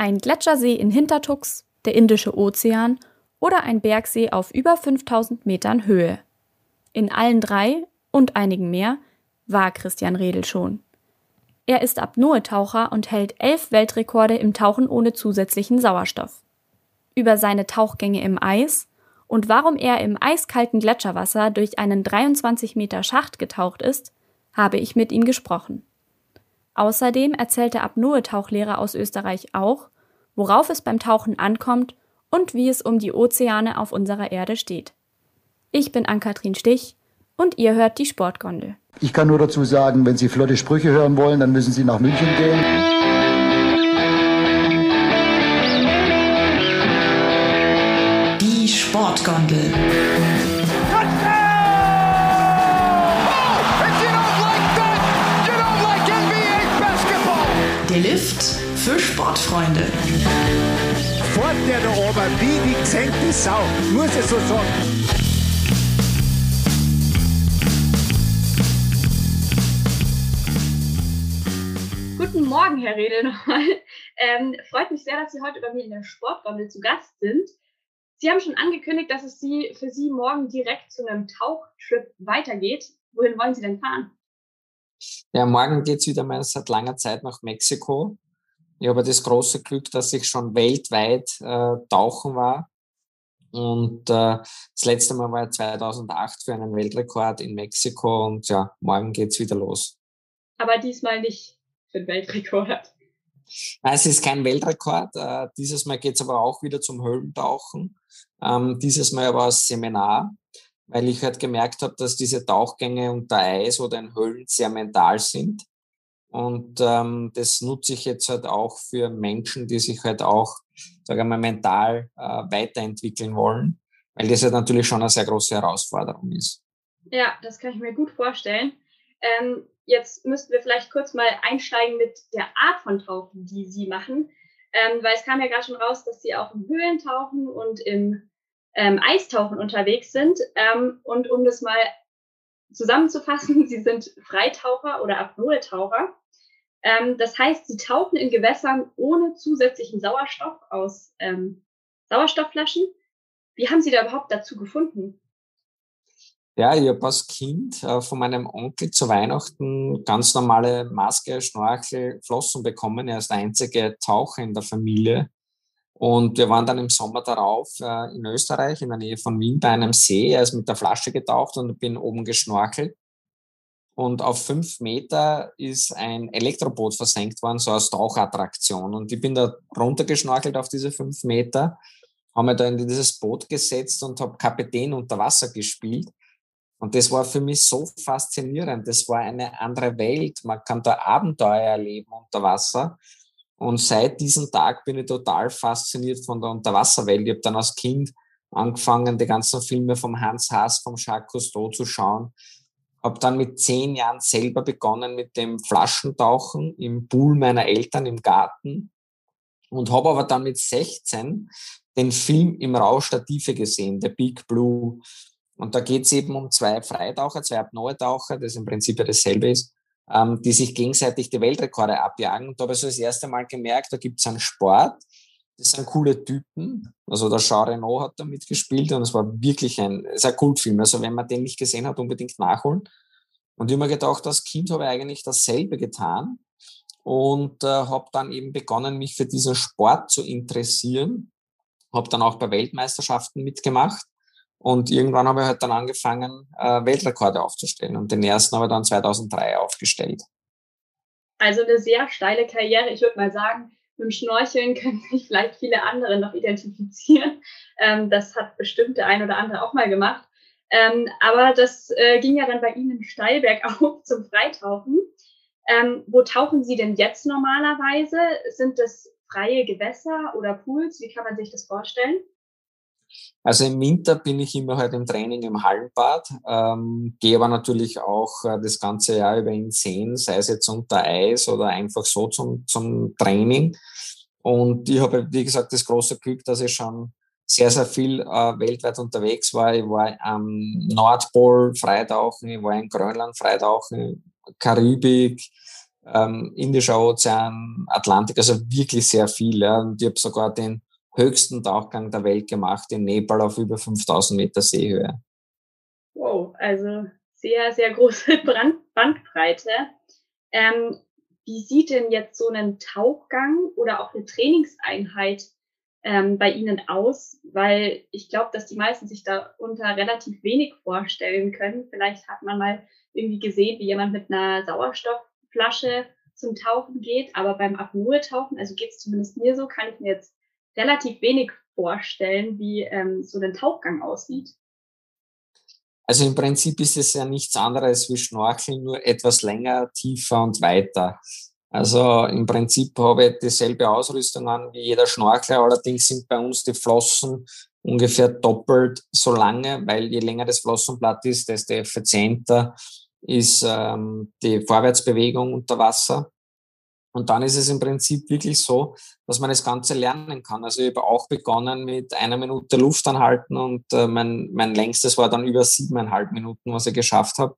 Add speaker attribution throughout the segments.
Speaker 1: Ein Gletschersee in Hintertux, der Indische Ozean oder ein Bergsee auf über 5000 Metern Höhe. In allen drei und einigen mehr war Christian Redel schon. Er ist Apnoe-Taucher und hält elf Weltrekorde im Tauchen ohne zusätzlichen Sauerstoff. Über seine Tauchgänge im Eis und warum er im eiskalten Gletscherwasser durch einen 23 Meter Schacht getaucht ist, habe ich mit ihm gesprochen. Außerdem erzählt der Apnoe-Tauchlehrer aus Österreich auch, worauf es beim Tauchen ankommt und wie es um die Ozeane auf unserer Erde steht. Ich bin Ann-Kathrin Stich und ihr hört die Sportgondel.
Speaker 2: Ich kann nur dazu sagen, wenn Sie flotte Sprüche hören wollen, dann müssen Sie nach München gehen.
Speaker 3: Die Sportgondel. Lift für Sportfreunde.
Speaker 4: Fort der da oben wie die gesenkte Sau, muss ich so sagen.
Speaker 5: Guten Morgen, Herr Redel, nochmal. Ähm, freut mich sehr, dass Sie heute bei mir in der Sportgondel zu Gast sind. Sie haben schon angekündigt, dass es Sie, für Sie morgen direkt zu einem Tauchtrip weitergeht. Wohin wollen Sie denn fahren?
Speaker 6: Ja, morgen geht es wieder mal seit langer Zeit nach Mexiko. Ich habe das große Glück, dass ich schon weltweit äh, tauchen war. Und äh, das letzte Mal war 2008 für einen Weltrekord in Mexiko. Und ja, morgen geht es wieder los.
Speaker 5: Aber diesmal nicht für den Weltrekord.
Speaker 6: Es ist kein Weltrekord. Äh, dieses Mal geht es aber auch wieder zum Höhlentauchen. Ähm, dieses Mal aber als Seminar, weil ich halt gemerkt habe, dass diese Tauchgänge unter Eis oder in Höhlen sehr mental sind. Und ähm, das nutze ich jetzt halt auch für Menschen, die sich halt auch, sagen wir mal, mental äh, weiterentwickeln wollen, weil das ja natürlich schon eine sehr große Herausforderung ist.
Speaker 5: Ja, das kann ich mir gut vorstellen. Ähm, jetzt müssten wir vielleicht kurz mal einsteigen mit der Art von Tauchen, die Sie machen. Ähm, weil es kam ja gerade schon raus, dass Sie auch im Höhlentauchen und im ähm, Eistauchen unterwegs sind. Ähm, und um das mal zusammenzufassen, Sie sind Freitaucher oder Apnoe-Taucher. Ähm, das heißt, Sie tauchen in Gewässern ohne zusätzlichen Sauerstoff aus ähm, Sauerstoffflaschen. Wie haben Sie da überhaupt dazu gefunden?
Speaker 6: Ja, ich habe als Kind äh, von meinem Onkel zu Weihnachten ganz normale Maske, Schnorchel, Flossen bekommen. Er ist der einzige Taucher in der Familie. Und wir waren dann im Sommer darauf äh, in Österreich, in der Nähe von Wien, bei einem See. Er ist mit der Flasche getaucht und bin oben geschnorchelt. Und auf fünf Meter ist ein Elektroboot versenkt worden, so als Tauchattraktion. Und ich bin da runtergeschnorchelt auf diese fünf Meter, habe mich da in dieses Boot gesetzt und habe Kapitän unter Wasser gespielt. Und das war für mich so faszinierend. Das war eine andere Welt. Man kann da Abenteuer erleben unter Wasser. Und seit diesem Tag bin ich total fasziniert von der Unterwasserwelt. Ich habe dann als Kind angefangen, die ganzen Filme vom Hans Haas, vom Jacques Cousteau zu schauen. Habe dann mit zehn Jahren selber begonnen mit dem Flaschentauchen im Pool meiner Eltern im Garten und habe aber dann mit 16 den Film im Rausch der Tiefe gesehen, The Big Blue. Und da geht es eben um zwei Freitaucher, zwei Apnoe-Taucher, das im Prinzip ja dasselbe ist, ähm, die sich gegenseitig die Weltrekorde abjagen. Und da habe ich so das erste Mal gemerkt, da gibt es einen Sport, das sind coole Typen. Also der Jean Reno hat da mitgespielt und es war wirklich ein, ist ein Kultfilm. Also wenn man den nicht gesehen hat, unbedingt nachholen. Und ich habe mir gedacht, als Kind habe ich eigentlich dasselbe getan und äh, habe dann eben begonnen, mich für diesen Sport zu interessieren. Habe dann auch bei Weltmeisterschaften mitgemacht und irgendwann habe ich halt dann angefangen, äh, Weltrekorde aufzustellen. Und den ersten habe ich dann 2003 aufgestellt.
Speaker 5: Also eine sehr steile Karriere. Ich würde mal sagen, mit dem Schnorcheln können sich vielleicht viele andere noch identifizieren. Ähm, das hat bestimmt der ein oder andere auch mal gemacht. Ähm, aber das äh, ging ja dann bei Ihnen steil bergauf zum Freitauchen. Ähm, wo tauchen Sie denn jetzt normalerweise? Sind das freie Gewässer oder Pools? Wie kann man sich das vorstellen?
Speaker 6: Also im Winter bin ich immer halt im Training im Hallenbad, ähm, gehe aber natürlich auch äh, das ganze Jahr über in Seen, sei es jetzt unter Eis oder einfach so zum, zum Training. Und ich habe, wie gesagt, das große Glück, dass ich schon sehr, sehr viel äh, weltweit unterwegs war. Ich war am Nordpol Freitauchen, ich war in Grönland Freitauchen, Karibik, ähm, Indischer Ozean, Atlantik, also wirklich sehr viel. Ja. Und ich habe sogar den höchsten Tauchgang der Welt gemacht in Nepal auf über 5000 Meter Seehöhe.
Speaker 5: Wow, also sehr, sehr große Brand Bandbreite. Ähm, wie sieht denn jetzt so ein Tauchgang oder auch eine Trainingseinheit ähm, bei Ihnen aus? Weil ich glaube, dass die meisten sich darunter relativ wenig vorstellen können. Vielleicht hat man mal irgendwie gesehen, wie jemand mit einer Sauerstoffflasche zum Tauchen geht, aber beim Apnoe-Tauchen, also geht es zumindest mir so, kann ich mir jetzt relativ wenig vorstellen, wie ähm, so ein Tauchgang aussieht.
Speaker 6: Also im Prinzip ist es ja nichts anderes wie Schnorcheln, nur etwas länger, tiefer und weiter. Also im Prinzip habe ich dieselbe Ausrüstung an wie jeder Schnorchler, allerdings sind bei uns die Flossen ungefähr doppelt so lange, weil je länger das Flossenblatt ist, desto effizienter ist ähm, die Vorwärtsbewegung unter Wasser. Und dann ist es im Prinzip wirklich so, dass man das Ganze lernen kann. Also ich habe auch begonnen mit einer Minute Luft anhalten und äh, mein, mein längstes war dann über siebeneinhalb Minuten, was ich geschafft habe.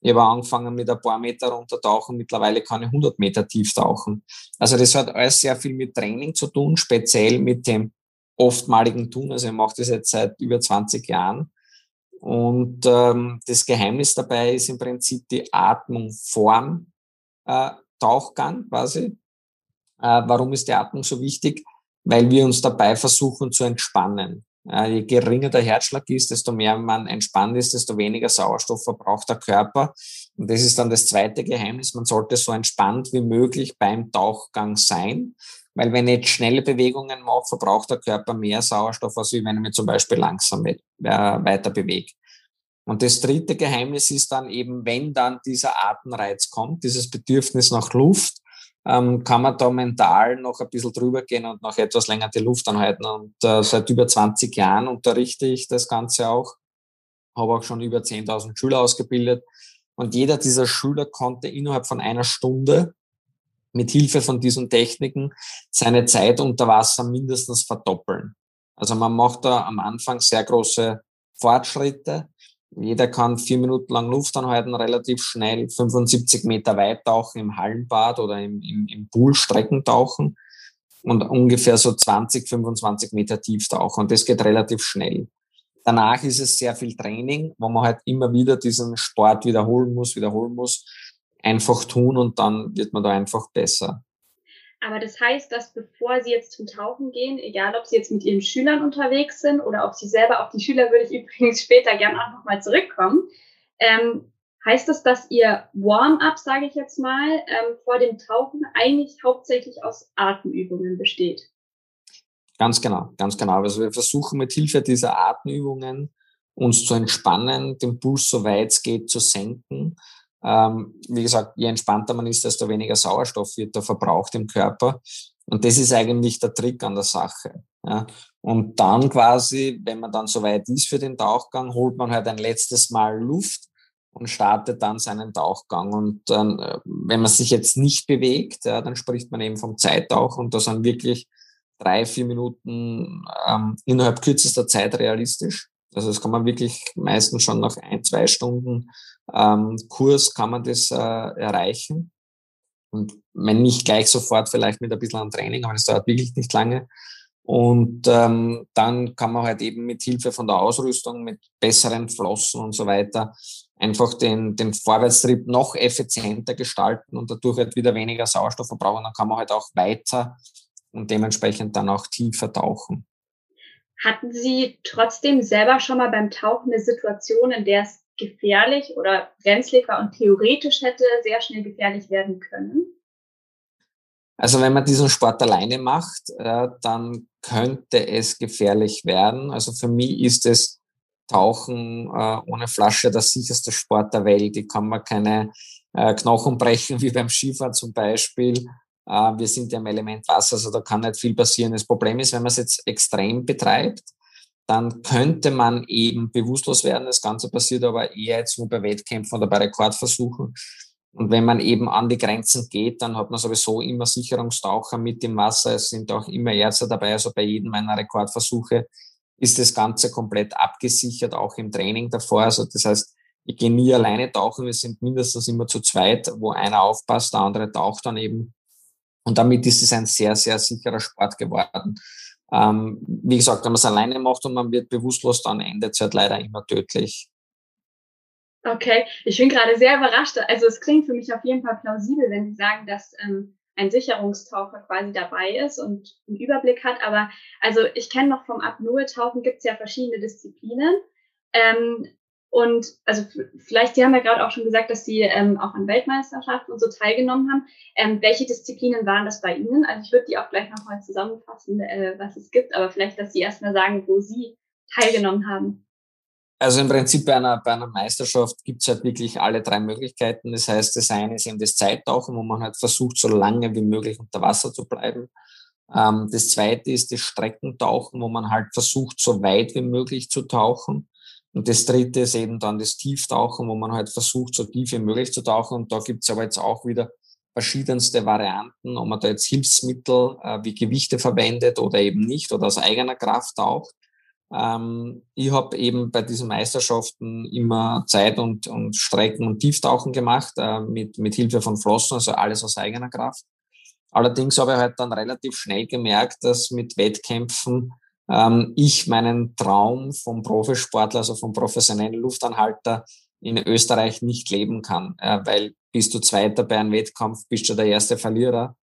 Speaker 6: Ich habe angefangen mit ein paar Meter runtertauchen, mittlerweile kann ich 100 Meter tief tauchen. Also das hat alles sehr viel mit Training zu tun, speziell mit dem oftmaligen Tun. Also ich mache das jetzt seit über 20 Jahren. Und ähm, das Geheimnis dabei ist im Prinzip die Atmung vorm äh, Tauchgang quasi. Äh, warum ist die Atmung so wichtig? Weil wir uns dabei versuchen zu entspannen. Äh, je geringer der Herzschlag ist, desto mehr man entspannt ist, desto weniger Sauerstoff verbraucht der Körper. Und das ist dann das zweite Geheimnis. Man sollte so entspannt wie möglich beim Tauchgang sein. Weil wenn ich schnelle Bewegungen mache, verbraucht der Körper mehr Sauerstoff, als wenn ich mich zum Beispiel langsam äh, weiter bewege. Und das dritte Geheimnis ist dann eben, wenn dann dieser Atemreiz kommt, dieses Bedürfnis nach Luft, ähm, kann man da mental noch ein bisschen drüber gehen und noch etwas länger die Luft anhalten. Und äh, seit über 20 Jahren unterrichte ich das Ganze auch, habe auch schon über 10.000 Schüler ausgebildet. Und jeder dieser Schüler konnte innerhalb von einer Stunde mit Hilfe von diesen Techniken seine Zeit unter Wasser mindestens verdoppeln. Also man macht da am Anfang sehr große Fortschritte jeder kann vier Minuten lang Luft anhalten, relativ schnell 75 Meter weit tauchen im Hallenbad oder im, im, im Pool Strecken tauchen und ungefähr so 20, 25 Meter tief tauchen. Und das geht relativ schnell. Danach ist es sehr viel Training, wo man halt immer wieder diesen Sport wiederholen muss, wiederholen muss, einfach tun und dann wird man da einfach besser.
Speaker 5: Aber das heißt, dass bevor Sie jetzt zum Tauchen gehen, egal ob Sie jetzt mit Ihren Schülern unterwegs sind oder ob Sie selber, auf die Schüler würde ich übrigens später gerne auch nochmal zurückkommen, ähm, heißt das, dass Ihr Warm-up, sage ich jetzt mal, ähm, vor dem Tauchen eigentlich hauptsächlich aus Atemübungen besteht?
Speaker 6: Ganz genau, ganz genau. Also wir versuchen mit Hilfe dieser Atemübungen uns zu entspannen, den Puls so weit es geht zu senken ähm, wie gesagt, je entspannter man ist, desto weniger Sauerstoff wird da verbraucht im Körper. Und das ist eigentlich der Trick an der Sache. Ja. Und dann quasi, wenn man dann soweit ist für den Tauchgang, holt man halt ein letztes Mal Luft und startet dann seinen Tauchgang. Und dann, äh, wenn man sich jetzt nicht bewegt, ja, dann spricht man eben vom Zeittauch und da sind wirklich drei, vier Minuten ähm, innerhalb kürzester Zeit realistisch. Also das kann man wirklich meistens schon nach ein, zwei Stunden ähm, Kurs kann man das äh, erreichen. Und wenn nicht gleich sofort, vielleicht mit ein bisschen an Training, aber es dauert wirklich nicht lange. Und ähm, dann kann man halt eben mit Hilfe von der Ausrüstung, mit besseren Flossen und so weiter, einfach den, den Vorwärtstrieb noch effizienter gestalten und dadurch halt wieder weniger Sauerstoff verbrauchen. Dann kann man halt auch weiter und dementsprechend dann auch tiefer tauchen.
Speaker 5: Hatten Sie trotzdem selber schon mal beim Tauchen eine Situation, in der es gefährlich oder brenzlig war und theoretisch hätte sehr schnell gefährlich werden können?
Speaker 6: Also wenn man diesen Sport alleine macht, äh, dann könnte es gefährlich werden. Also für mich ist es Tauchen äh, ohne Flasche der sicherste Sport der Welt. Ich kann mir keine äh, Knochen brechen wie beim Skifahren zum Beispiel. Wir sind ja im Element Wasser, also da kann nicht viel passieren. Das Problem ist, wenn man es jetzt extrem betreibt, dann könnte man eben bewusstlos werden. Das Ganze passiert aber eher jetzt nur bei Wettkämpfen oder bei Rekordversuchen. Und wenn man eben an die Grenzen geht, dann hat man sowieso immer Sicherungstaucher mit im Wasser. Es sind auch immer Ärzte dabei. Also bei jedem meiner Rekordversuche ist das Ganze komplett abgesichert, auch im Training davor. Also das heißt, Ich gehe nie alleine tauchen, wir sind mindestens immer zu zweit, wo einer aufpasst, der andere taucht dann eben. Und damit ist es ein sehr, sehr sicherer Sport geworden. Ähm, wie gesagt, wenn man es alleine macht und man wird bewusstlos, dann endet es halt leider immer tödlich.
Speaker 5: Okay, ich bin gerade sehr überrascht. Also es klingt für mich auf jeden Fall plausibel, wenn Sie sagen, dass ähm, ein Sicherungstaucher quasi dabei ist und einen Überblick hat. Aber also ich kenne noch vom Apnoe-Tauchen gibt es ja verschiedene Disziplinen. Ähm, und also vielleicht, Sie haben ja gerade auch schon gesagt, dass Sie ähm, auch an Weltmeisterschaften und so teilgenommen haben. Ähm, welche Disziplinen waren das bei Ihnen? Also ich würde die auch gleich nochmal zusammenfassen, äh, was es gibt, aber vielleicht, dass Sie erstmal sagen, wo Sie teilgenommen haben.
Speaker 6: Also im Prinzip bei einer, bei einer Meisterschaft gibt es halt wirklich alle drei Möglichkeiten. Das heißt, das eine ist eben das Zeittauchen, wo man halt versucht, so lange wie möglich unter Wasser zu bleiben. Ähm, das zweite ist das Streckentauchen, wo man halt versucht, so weit wie möglich zu tauchen. Und das dritte ist eben dann das Tieftauchen, wo man halt versucht, so tief wie möglich zu tauchen. Und da gibt es aber jetzt auch wieder verschiedenste Varianten, ob man da jetzt Hilfsmittel äh, wie Gewichte verwendet oder eben nicht oder aus eigener Kraft taucht. Ähm, ich habe eben bei diesen Meisterschaften immer Zeit und, und Strecken und Tieftauchen gemacht, äh, mit, mit Hilfe von Flossen, also alles aus eigener Kraft. Allerdings habe ich halt dann relativ schnell gemerkt, dass mit Wettkämpfen ähm, ich meinen Traum vom Profisportler, also vom professionellen Luftanhalter in Österreich nicht leben kann, äh, weil bist du Zweiter bei einem Wettkampf, bist du der erste Verlierer.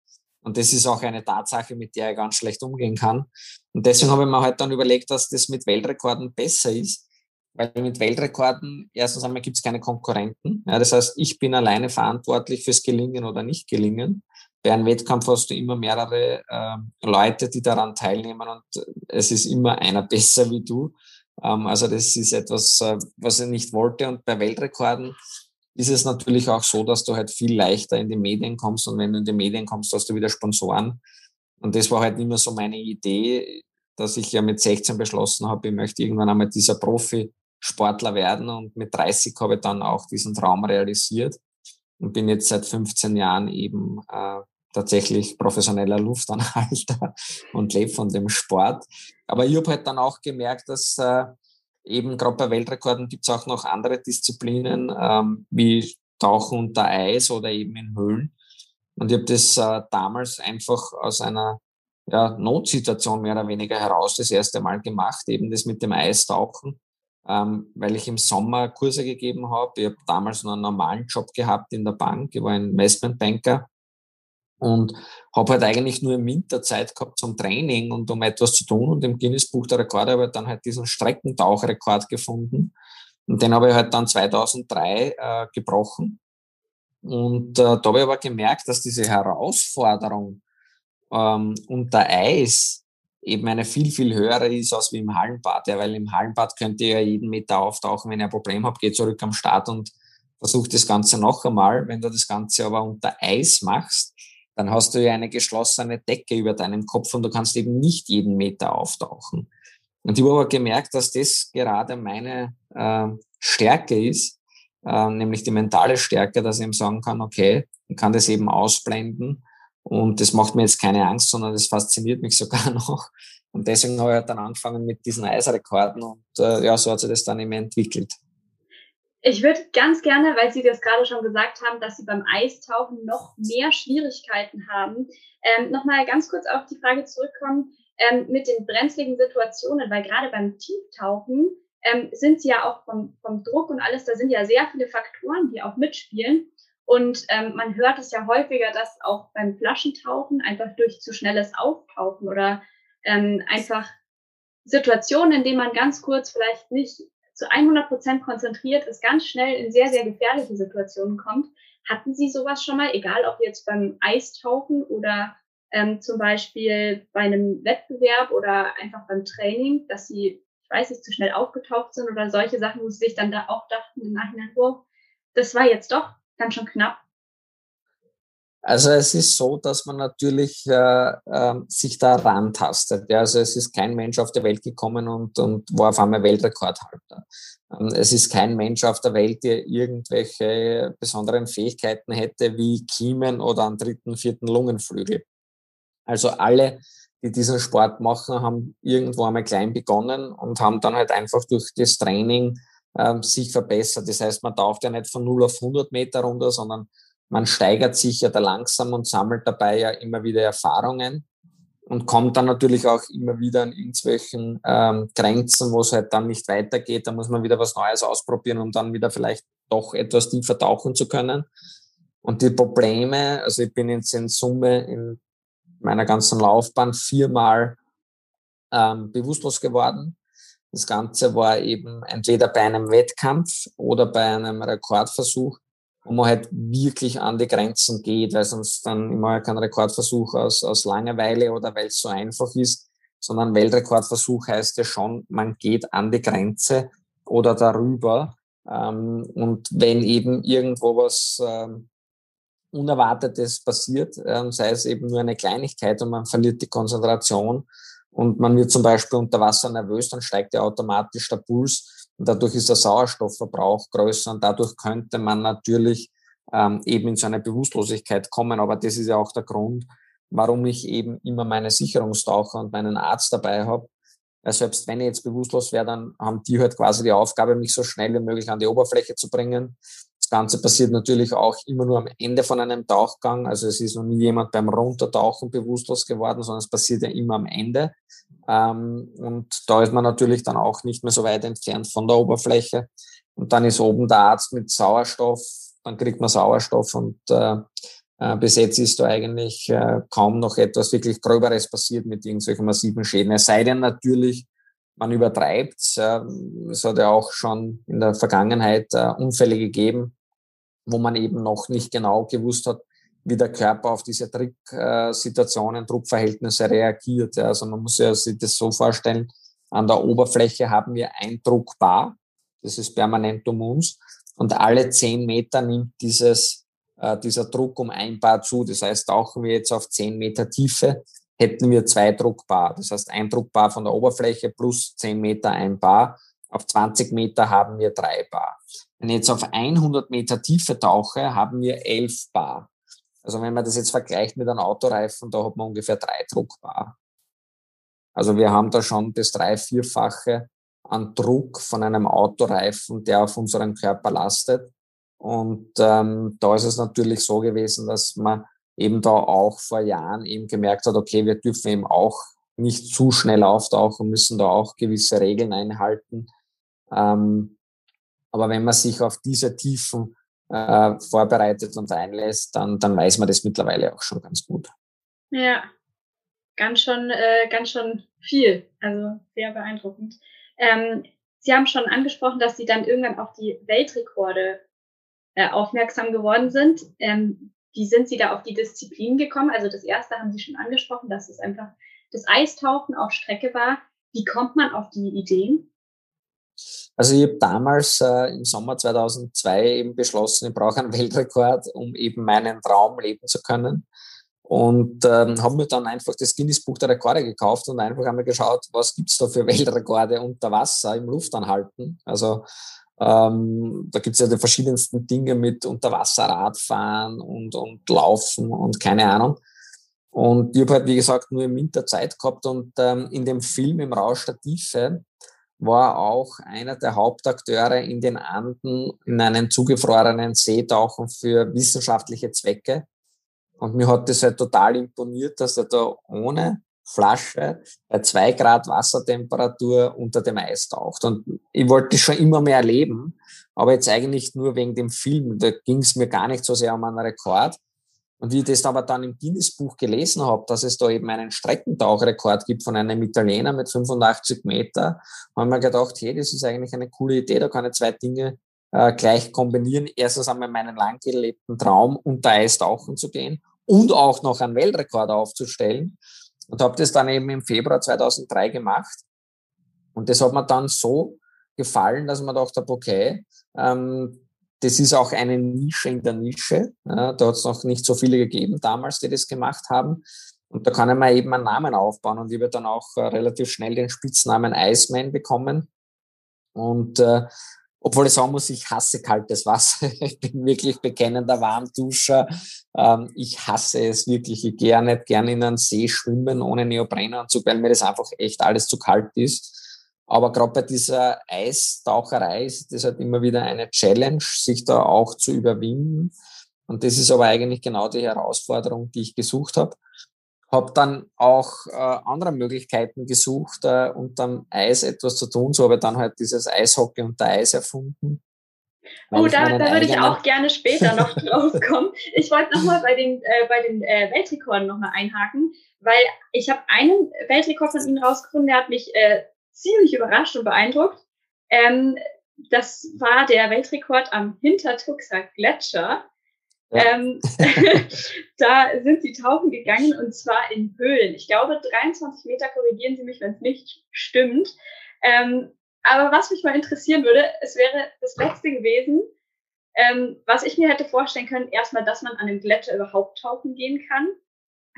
Speaker 6: Und das ist auch eine Tatsache, mit der ich ganz schlecht umgehen kann. Und deswegen habe ich mir halt dann überlegt, dass das mit Weltrekorden besser ist, weil mit Weltrekorden erstens einmal gibt es keine Konkurrenten. Ja, das heißt, ich bin alleine verantwortlich fürs Gelingen oder Nicht-Gelingen. Bei einem Wettkampf hast du immer mehrere äh, Leute, die daran teilnehmen und es ist immer einer besser wie du. Ähm, also das ist etwas, äh, was ich nicht wollte. Und bei Weltrekorden ist es natürlich auch so, dass du halt viel leichter in die Medien kommst und wenn du in die Medien kommst, hast du wieder Sponsoren. Und das war halt immer so meine Idee, dass ich ja mit 16 beschlossen habe, ich möchte irgendwann einmal dieser Profisportler werden und mit 30 habe ich dann auch diesen Traum realisiert und bin jetzt seit 15 Jahren eben äh, tatsächlich professioneller Luftanhalter und lebe von dem Sport. Aber ich habe halt dann auch gemerkt, dass äh, eben gerade bei Weltrekorden gibt es auch noch andere Disziplinen, ähm, wie Tauchen unter Eis oder eben in Höhlen. Und ich habe das äh, damals einfach aus einer ja, Notsituation mehr oder weniger heraus das erste Mal gemacht, eben das mit dem Eistauchen, ähm, weil ich im Sommer Kurse gegeben habe. Ich habe damals noch einen normalen Job gehabt in der Bank. Ich war Investmentbanker und habe halt eigentlich nur im Winter Zeit gehabt zum Training und um etwas zu tun und im Guinness Buch der Rekorde habe ich dann halt diesen Streckentauchrekord gefunden und den habe ich halt dann 2003 äh, gebrochen und äh, da habe ich aber gemerkt, dass diese Herausforderung ähm, unter Eis eben eine viel, viel höhere ist als wie im Hallenbad, ja, weil im Hallenbad könnt ihr ja jeden Meter auftauchen, wenn ihr ein Problem habt, geht zurück am Start und versucht das Ganze noch einmal. Wenn du das Ganze aber unter Eis machst, dann hast du ja eine geschlossene Decke über deinem Kopf und du kannst eben nicht jeden Meter auftauchen. Und ich habe aber gemerkt, dass das gerade meine äh, Stärke ist, äh, nämlich die mentale Stärke, dass ich eben sagen kann, okay, ich kann das eben ausblenden und das macht mir jetzt keine Angst, sondern das fasziniert mich sogar noch. Und deswegen habe ich halt dann angefangen mit diesen Eisrekorden und äh, ja, so hat sich das dann eben entwickelt.
Speaker 5: Ich würde ganz gerne, weil Sie das gerade schon gesagt haben, dass Sie beim Eistauchen noch mehr Schwierigkeiten haben, ähm, nochmal ganz kurz auf die Frage zurückkommen ähm, mit den brenzligen Situationen, weil gerade beim Tieftauchen ähm, sind Sie ja auch vom, vom Druck und alles, da sind ja sehr viele Faktoren, die auch mitspielen. Und ähm, man hört es ja häufiger, dass auch beim Flaschentauchen einfach durch zu schnelles Auftauchen oder ähm, einfach Situationen, in denen man ganz kurz vielleicht nicht zu 100 Prozent konzentriert ist, ganz schnell in sehr, sehr gefährliche Situationen kommt. Hatten Sie sowas schon mal, egal ob jetzt beim Eistauchen oder ähm, zum Beispiel bei einem Wettbewerb oder einfach beim Training, dass Sie, ich weiß nicht, zu schnell aufgetaucht sind oder solche Sachen, wo Sie sich dann da auch dachten im Nachhinein, oh, das war jetzt doch ganz schön knapp.
Speaker 6: Also es ist so, dass man natürlich äh, äh, sich da rantastet. Ja? Also es ist kein Mensch auf der Welt gekommen und, und war auf einmal Weltrekordhalter. Ähm, es ist kein Mensch auf der Welt, der irgendwelche besonderen Fähigkeiten hätte wie Kiemen oder einen dritten, vierten Lungenflügel. Also alle, die diesen Sport machen, haben irgendwo einmal klein begonnen und haben dann halt einfach durch das Training ähm, sich verbessert. Das heißt, man taucht ja nicht von 0 auf 100 Meter runter, sondern man steigert sich ja da langsam und sammelt dabei ja immer wieder Erfahrungen und kommt dann natürlich auch immer wieder an irgendwelchen ähm, Grenzen, wo es halt dann nicht weitergeht. Da muss man wieder was Neues ausprobieren, um dann wieder vielleicht doch etwas tiefer tauchen zu können. Und die Probleme, also ich bin jetzt in Summe in meiner ganzen Laufbahn viermal ähm, bewusstlos geworden. Das Ganze war eben entweder bei einem Wettkampf oder bei einem Rekordversuch, wo man halt wirklich an die Grenzen geht, weil sonst dann immer kein Rekordversuch aus, aus Langeweile oder weil es so einfach ist, sondern Weltrekordversuch heißt ja schon, man geht an die Grenze oder darüber. Ähm, und wenn eben irgendwo was ähm, Unerwartetes passiert, ähm, sei es eben nur eine Kleinigkeit und man verliert die Konzentration und man wird zum Beispiel unter Wasser nervös, dann steigt ja automatisch der Puls und dadurch ist der Sauerstoffverbrauch größer und dadurch könnte man natürlich ähm, eben in so eine Bewusstlosigkeit kommen. Aber das ist ja auch der Grund, warum ich eben immer meine Sicherungstaucher und meinen Arzt dabei habe. Weil selbst wenn ich jetzt bewusstlos wäre, dann haben die halt quasi die Aufgabe, mich so schnell wie möglich an die Oberfläche zu bringen. Das Ganze passiert natürlich auch immer nur am Ende von einem Tauchgang. Also es ist noch nie jemand beim Runtertauchen bewusstlos geworden, sondern es passiert ja immer am Ende. Ähm, und da ist man natürlich dann auch nicht mehr so weit entfernt von der Oberfläche. Und dann ist oben der Arzt mit Sauerstoff, dann kriegt man Sauerstoff und äh, äh bis jetzt ist da eigentlich äh, kaum noch etwas wirklich Gröberes passiert mit irgendwelchen massiven Schäden. Es sei denn natürlich, man übertreibt. Es hat ja auch schon in der Vergangenheit Unfälle gegeben, wo man eben noch nicht genau gewusst hat, wie der Körper auf diese Drucksituationen, Druckverhältnisse reagiert. Also man muss ja sich das so vorstellen, an der Oberfläche haben wir ein Druckbar, das ist permanent um uns, und alle zehn Meter nimmt dieses, äh, dieser Druck um ein Bar zu. Das heißt, tauchen wir jetzt auf zehn Meter Tiefe, hätten wir zwei Druckbar. Das heißt, ein Druckbar von der Oberfläche plus zehn Meter ein Bar. Auf 20 Meter haben wir drei Bar. Wenn ich jetzt auf 100 Meter Tiefe tauche, haben wir 11 Bar. Also wenn man das jetzt vergleicht mit einem Autoreifen, da hat man ungefähr drei Druckbar. Also wir haben da schon das drei-, vierfache an Druck von einem Autoreifen, der auf unseren Körper lastet. Und ähm, da ist es natürlich so gewesen, dass man eben da auch vor Jahren eben gemerkt hat, okay, wir dürfen eben auch nicht zu schnell auftauchen, müssen da auch gewisse Regeln einhalten. Ähm, aber wenn man sich auf diese Tiefen äh, vorbereitet und einlässt, dann, dann weiß man das mittlerweile auch schon ganz gut.
Speaker 5: Ja, ganz schon, äh, ganz schon viel. Also sehr beeindruckend. Ähm, Sie haben schon angesprochen, dass Sie dann irgendwann auf die Weltrekorde äh, aufmerksam geworden sind. Ähm, wie sind Sie da auf die Disziplin gekommen? Also das erste haben Sie schon angesprochen, dass es einfach das Eistauchen auf Strecke war. Wie kommt man auf die Ideen?
Speaker 6: Also ich habe damals äh, im Sommer 2002 eben beschlossen, ich brauche einen Weltrekord, um eben meinen Traum leben zu können. Und ähm, habe mir dann einfach das Guinness Buch der Rekorde gekauft und einfach einmal geschaut, was gibt's da für Weltrekorde unter Wasser im Luftanhalten. Also ähm, da gibt's ja die verschiedensten Dinge mit Unterwasserradfahren und, und Laufen und keine Ahnung. Und ich habe halt, wie gesagt, nur im Winter Zeit gehabt und ähm, in dem Film im Rausch der Tiefe war auch einer der Hauptakteure in den Anden in einen zugefrorenen See tauchen für wissenschaftliche Zwecke. Und mir hat das halt total imponiert, dass er da ohne Flasche bei zwei Grad Wassertemperatur unter dem Eis taucht. Und ich wollte schon immer mehr erleben, aber jetzt eigentlich nur wegen dem Film. Da ging es mir gar nicht so sehr um einen Rekord, und wie ich das aber dann im Guinness-Buch gelesen habe, dass es da eben einen Streckentauchrekord gibt von einem Italiener mit 85 Meter, haben wir gedacht, hey, das ist eigentlich eine coole Idee, da kann ich zwei Dinge äh, gleich kombinieren. Erstens einmal meinen lang gelebten Traum, unter Eis tauchen zu gehen und auch noch einen Weltrekord aufzustellen. Und habe das dann eben im Februar 2003 gemacht. Und das hat mir dann so gefallen, dass man dachte, okay, ähm, das ist auch eine Nische in der Nische. Ja, da hat es noch nicht so viele gegeben damals, die das gemacht haben. Und da kann man eben einen Namen aufbauen. Und ich habe dann auch äh, relativ schnell den Spitznamen Iceman bekommen. Und äh, obwohl ich sagen muss, ich hasse kaltes Wasser. Ich bin wirklich bekennender Warmduscher. Ähm, ich hasse es wirklich. Ich gehe nicht gerne in einen See schwimmen ohne Neoprenanzug, weil mir das einfach echt alles zu kalt ist. Aber gerade bei dieser Eistaucherei ist das halt immer wieder eine Challenge, sich da auch zu überwinden. Und das ist aber eigentlich genau die Herausforderung, die ich gesucht habe. Habe dann auch äh, andere Möglichkeiten gesucht, äh, unterm Eis etwas zu tun. So habe ich dann halt dieses Eishockey unter Eis erfunden.
Speaker 5: Oh, da, da würde ich auch gerne später noch drauf kommen. Ich wollte nochmal bei den, äh, bei den äh, Weltrekorden nochmal einhaken, weil ich habe einen Weltrekord von Ihnen rausgefunden, der hat mich äh, ziemlich überrascht und beeindruckt. Ähm, das war der Weltrekord am Hintertuxer Gletscher. Ja. Ähm, da sind sie tauchen gegangen und zwar in Höhlen. Ich glaube 23 Meter, korrigieren Sie mich, wenn es nicht stimmt. Ähm, aber was mich mal interessieren würde, es wäre das letzte gewesen, ähm, was ich mir hätte vorstellen können, erstmal, dass man an dem Gletscher überhaupt tauchen gehen kann.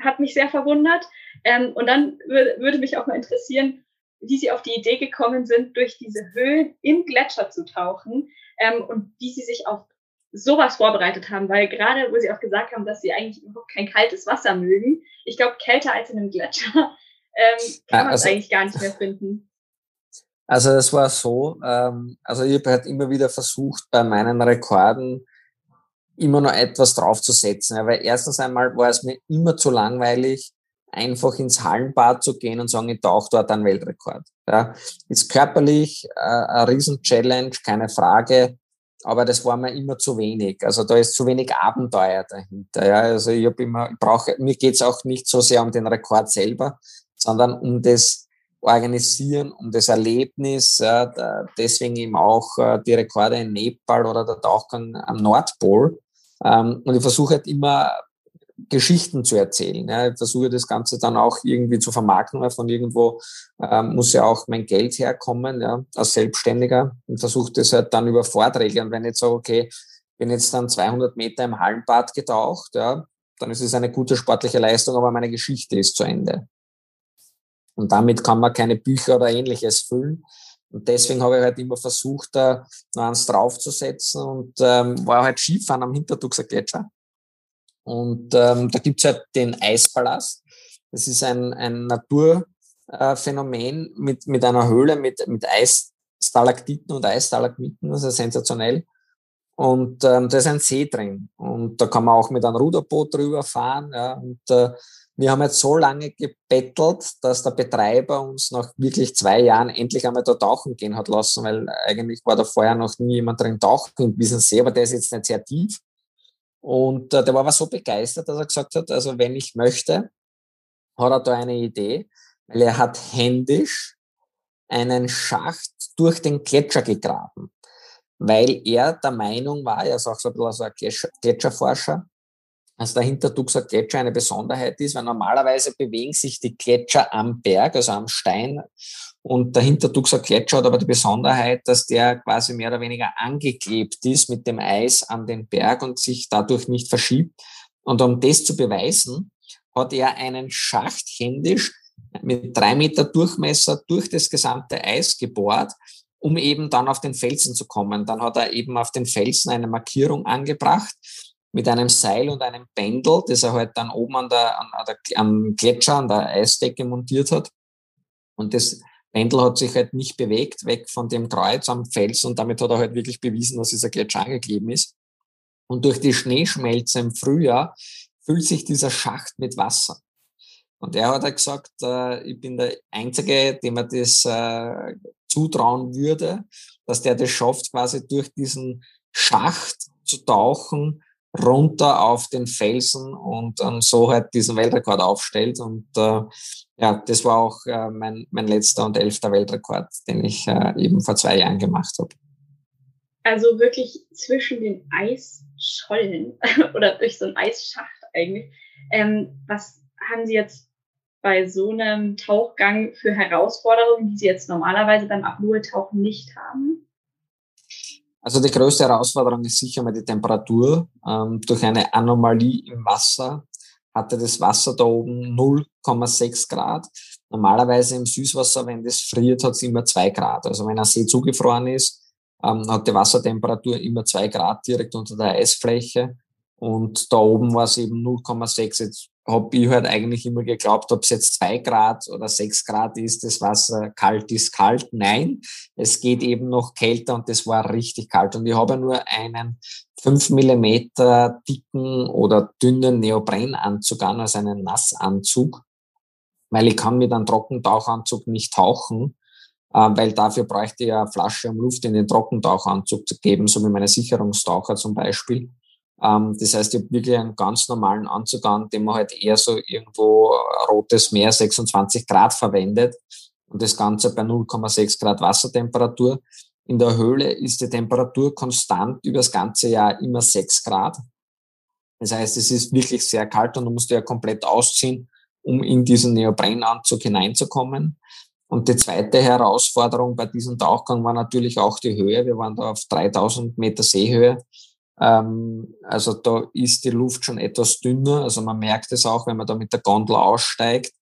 Speaker 5: Hat mich sehr verwundert. Ähm, und dann würde mich auch mal interessieren, wie sie auf die Idee gekommen sind, durch diese Höhlen im Gletscher zu tauchen ähm, und wie sie sich auf sowas vorbereitet haben, weil gerade, wo sie auch gesagt haben, dass sie eigentlich überhaupt kein kaltes Wasser mögen, ich glaube, kälter als in einem Gletscher ähm, kann man es also, eigentlich gar nicht mehr finden.
Speaker 6: Also es war so, ähm, also ich habe halt immer wieder versucht, bei meinen Rekorden immer noch etwas draufzusetzen. Ja, weil erstens einmal war es mir immer zu langweilig, einfach ins Hallenbad zu gehen und sagen, ich tauche dort einen Weltrekord. Ja, ist körperlich äh, eine Riesen-Challenge, keine Frage, aber das war mir immer zu wenig. Also da ist zu wenig Abenteuer dahinter. Ja, also ich habe immer, ich brauche, mir geht's auch nicht so sehr um den Rekord selber, sondern um das Organisieren, um das Erlebnis. Ja, deswegen eben auch äh, die Rekorde in Nepal oder der Tauchgang am Nordpol. Ähm, und ich versuche halt immer Geschichten zu erzählen. Ja. Ich versuche das Ganze dann auch irgendwie zu vermarkten, weil von irgendwo ähm, muss ja auch mein Geld herkommen, ja, als Selbstständiger und versuche das halt dann über Vorträge. Und wenn ich sage, okay, bin jetzt dann 200 Meter im Hallenbad getaucht, ja, dann ist es eine gute sportliche Leistung, aber meine Geschichte ist zu Ende. Und damit kann man keine Bücher oder ähnliches füllen. Und deswegen habe ich halt immer versucht, da noch eins draufzusetzen und ähm, war halt Skifahren am Hintertuxer Gletscher. Und ähm, da gibt's halt den Eispalast. Das ist ein, ein Naturphänomen äh, mit, mit einer Höhle mit, mit Eisstalagtiten und Eisstalagmiten. Das ist sensationell. Und ähm, da ist ein See drin. Und da kann man auch mit einem Ruderboot drüber fahren. Ja. Und äh, wir haben jetzt so lange gebettelt, dass der Betreiber uns nach wirklich zwei Jahren endlich einmal da tauchen gehen hat lassen, weil eigentlich war da vorher noch nie jemand drin tauchen in diesem See, aber der ist jetzt nicht sehr tief. Und äh, der war aber so begeistert, dass er gesagt hat, also wenn ich möchte, hat er da eine Idee, weil er hat händisch einen Schacht durch den Gletscher gegraben, weil er der Meinung war, er ist auch so ein so ein Gletscherforscher, dass der Hintertuxer Gletscher eine Besonderheit ist, weil normalerweise bewegen sich die Gletscher am Berg, also am Stein und der Hintertuxer Gletscher hat aber die Besonderheit, dass der quasi mehr oder weniger angeklebt ist mit dem Eis an den Berg und sich dadurch nicht verschiebt. Und um das zu beweisen, hat er einen Schacht händisch mit drei Meter Durchmesser durch das gesamte Eis gebohrt, um eben dann auf den Felsen zu kommen. Dann hat er eben auf den Felsen eine Markierung angebracht mit einem Seil und einem Pendel, das er halt dann oben an der, an der, am Gletscher, an der Eisdecke montiert hat. Und das Pendel hat sich halt nicht bewegt, weg von dem Kreuz am Fels und damit hat er halt wirklich bewiesen, dass dieser Gletscher angekleben ist. Und durch die Schneeschmelze im Frühjahr füllt sich dieser Schacht mit Wasser. Und er hat halt gesagt, äh, ich bin der Einzige, dem er das äh, zutrauen würde, dass der das schafft, quasi durch diesen Schacht zu tauchen, runter auf den Felsen und ähm, so halt diesen Weltrekord aufstellt. Und äh, ja, das war auch äh, mein, mein letzter und elfter Weltrekord, den ich äh, eben vor zwei Jahren gemacht habe.
Speaker 5: Also wirklich zwischen den Eisschollen oder durch so einen Eisschacht eigentlich. Ähm, was haben Sie jetzt bei so einem Tauchgang für Herausforderungen, die Sie jetzt normalerweise beim Apnoe-Tauchen nicht haben?
Speaker 6: Also die größte Herausforderung ist sicher mal die Temperatur. Ähm, durch eine Anomalie im Wasser hatte das Wasser da oben 0,6 Grad. Normalerweise im Süßwasser, wenn das friert, hat es immer zwei Grad. Also wenn ein See zugefroren ist, ähm, hat die Wassertemperatur immer zwei Grad direkt unter der Eisfläche. Und da oben war es eben 0,6. Jetzt habe ich halt eigentlich immer geglaubt, ob es jetzt zwei Grad oder sechs Grad ist, das Wasser kalt ist kalt. Nein, es geht eben noch kälter und das war richtig kalt. Und ich habe nur einen fünf Millimeter dicken oder dünnen Neoprenanzug an, also einen Nassanzug, weil ich kann mit einem Trockentauchanzug nicht tauchen, äh, weil dafür bräuchte ich eine Flasche um Luft in den Trockentauchanzug zu geben, so wie meine Sicherungstaucher zum Beispiel. Ähm, das heißt, ich habe wirklich einen ganz normalen Anzug an, den man halt eher so irgendwo rotes Meer 26 Grad verwendet und das Ganze bei 0,6 Grad Wassertemperatur. In der Höhle ist die Temperatur konstant über das ganze Jahr immer 6 Grad. Das heißt, es ist wirklich sehr kalt und du musst ja komplett ausziehen, um in diesen Neoprenanzug hineinzukommen. Und die zweite Herausforderung bei diesem Tauchgang war natürlich auch die Höhe. Wir waren da auf 3000 Meter Seehöhe. Ähm, also da ist die Luft schon etwas dünner. Also man merkt es auch, wenn man da mit der Gondel aussteigt,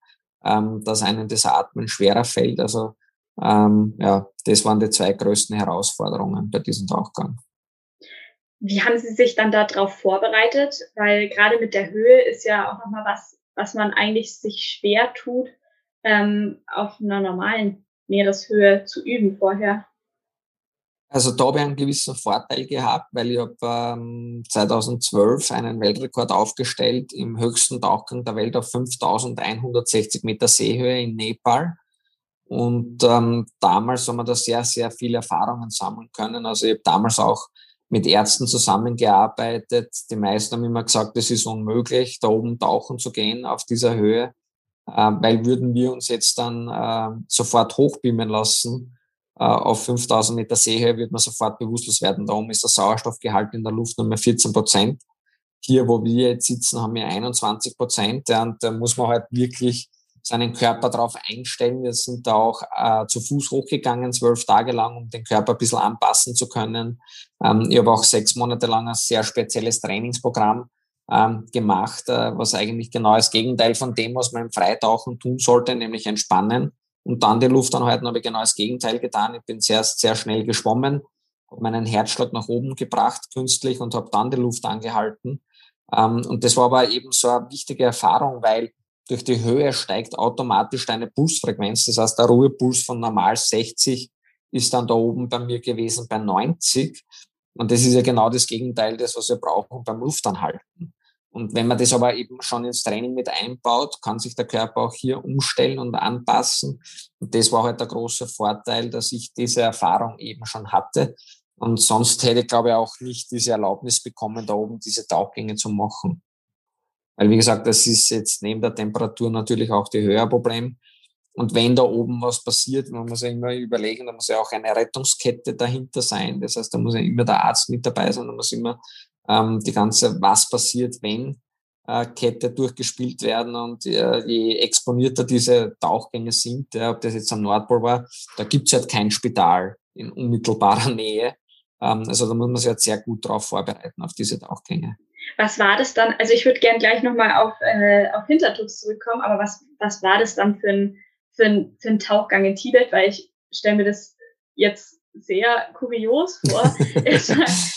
Speaker 6: ähm, dass einem das Atmen schwerer fällt. Also ähm, ja, das waren die zwei größten Herausforderungen bei diesem Tauchgang.
Speaker 5: Wie haben Sie sich dann darauf vorbereitet? Weil gerade mit der Höhe ist ja auch nochmal was, was man eigentlich sich schwer tut, ähm, auf einer normalen Meereshöhe zu üben vorher.
Speaker 6: Also da habe ich einen gewissen Vorteil gehabt, weil ich habe ähm, 2012 einen Weltrekord aufgestellt im höchsten Tauchgang der Welt auf 5160 Meter Seehöhe in Nepal. Und ähm, damals haben wir da sehr, sehr viele Erfahrungen sammeln können. Also ich habe damals auch mit Ärzten zusammengearbeitet. Die meisten haben immer gesagt, es ist unmöglich, da oben tauchen zu gehen auf dieser Höhe, äh, weil würden wir uns jetzt dann äh, sofort hochbeamen lassen, auf 5000 Meter Seehöhe wird man sofort bewusstlos werden. Darum ist der Sauerstoffgehalt in der Luft nur mehr 14 Prozent. Hier, wo wir jetzt sitzen, haben wir 21 Prozent. und da muss man halt wirklich seinen Körper darauf einstellen. Wir sind da auch äh, zu Fuß hochgegangen, zwölf Tage lang, um den Körper ein bisschen anpassen zu können. Ähm, ich habe auch sechs Monate lang ein sehr spezielles Trainingsprogramm ähm, gemacht, äh, was eigentlich genau das Gegenteil von dem, was man im Freitauchen tun sollte, nämlich entspannen. Und dann die Luftanhalten habe ich genau das Gegenteil getan. Ich bin sehr, sehr schnell geschwommen, habe meinen Herzschlag nach oben gebracht künstlich und habe dann die Luft angehalten. Ähm, und das war aber eben so eine wichtige Erfahrung, weil durch die Höhe steigt automatisch deine Pulsfrequenz. Das heißt, der Ruhepuls von normal 60 ist dann da oben bei mir gewesen bei 90. Und das ist ja genau das Gegenteil des, was wir brauchen beim Luftanhalten. Und wenn man das aber eben schon ins Training mit einbaut, kann sich der Körper auch hier umstellen und anpassen. Und das war halt der große Vorteil, dass ich diese Erfahrung eben schon hatte. Und sonst hätte ich, glaube ich, auch nicht diese Erlaubnis bekommen, da oben diese Tauchgänge zu machen. Weil, wie gesagt, das ist jetzt neben der Temperatur natürlich auch die Höherproblem. Und wenn da oben was passiert, man muss ja immer überlegen, da muss ja auch eine Rettungskette dahinter sein. Das heißt, da muss ja immer der Arzt mit dabei sein, da muss immer ähm, die ganze Was passiert, wenn äh, Kette durchgespielt werden und äh, je exponierter diese Tauchgänge sind, ja, ob das jetzt am Nordpol war, da gibt's halt kein Spital in unmittelbarer Nähe. Ähm, also da muss man sich halt sehr gut darauf vorbereiten, auf diese Tauchgänge.
Speaker 5: Was war das dann? Also ich würde gern gleich nochmal auf, äh, auf Hintertux zurückkommen, aber was, was war das dann für ein, für, ein, für ein Tauchgang in Tibet? Weil ich stelle mir das jetzt sehr kurios vor,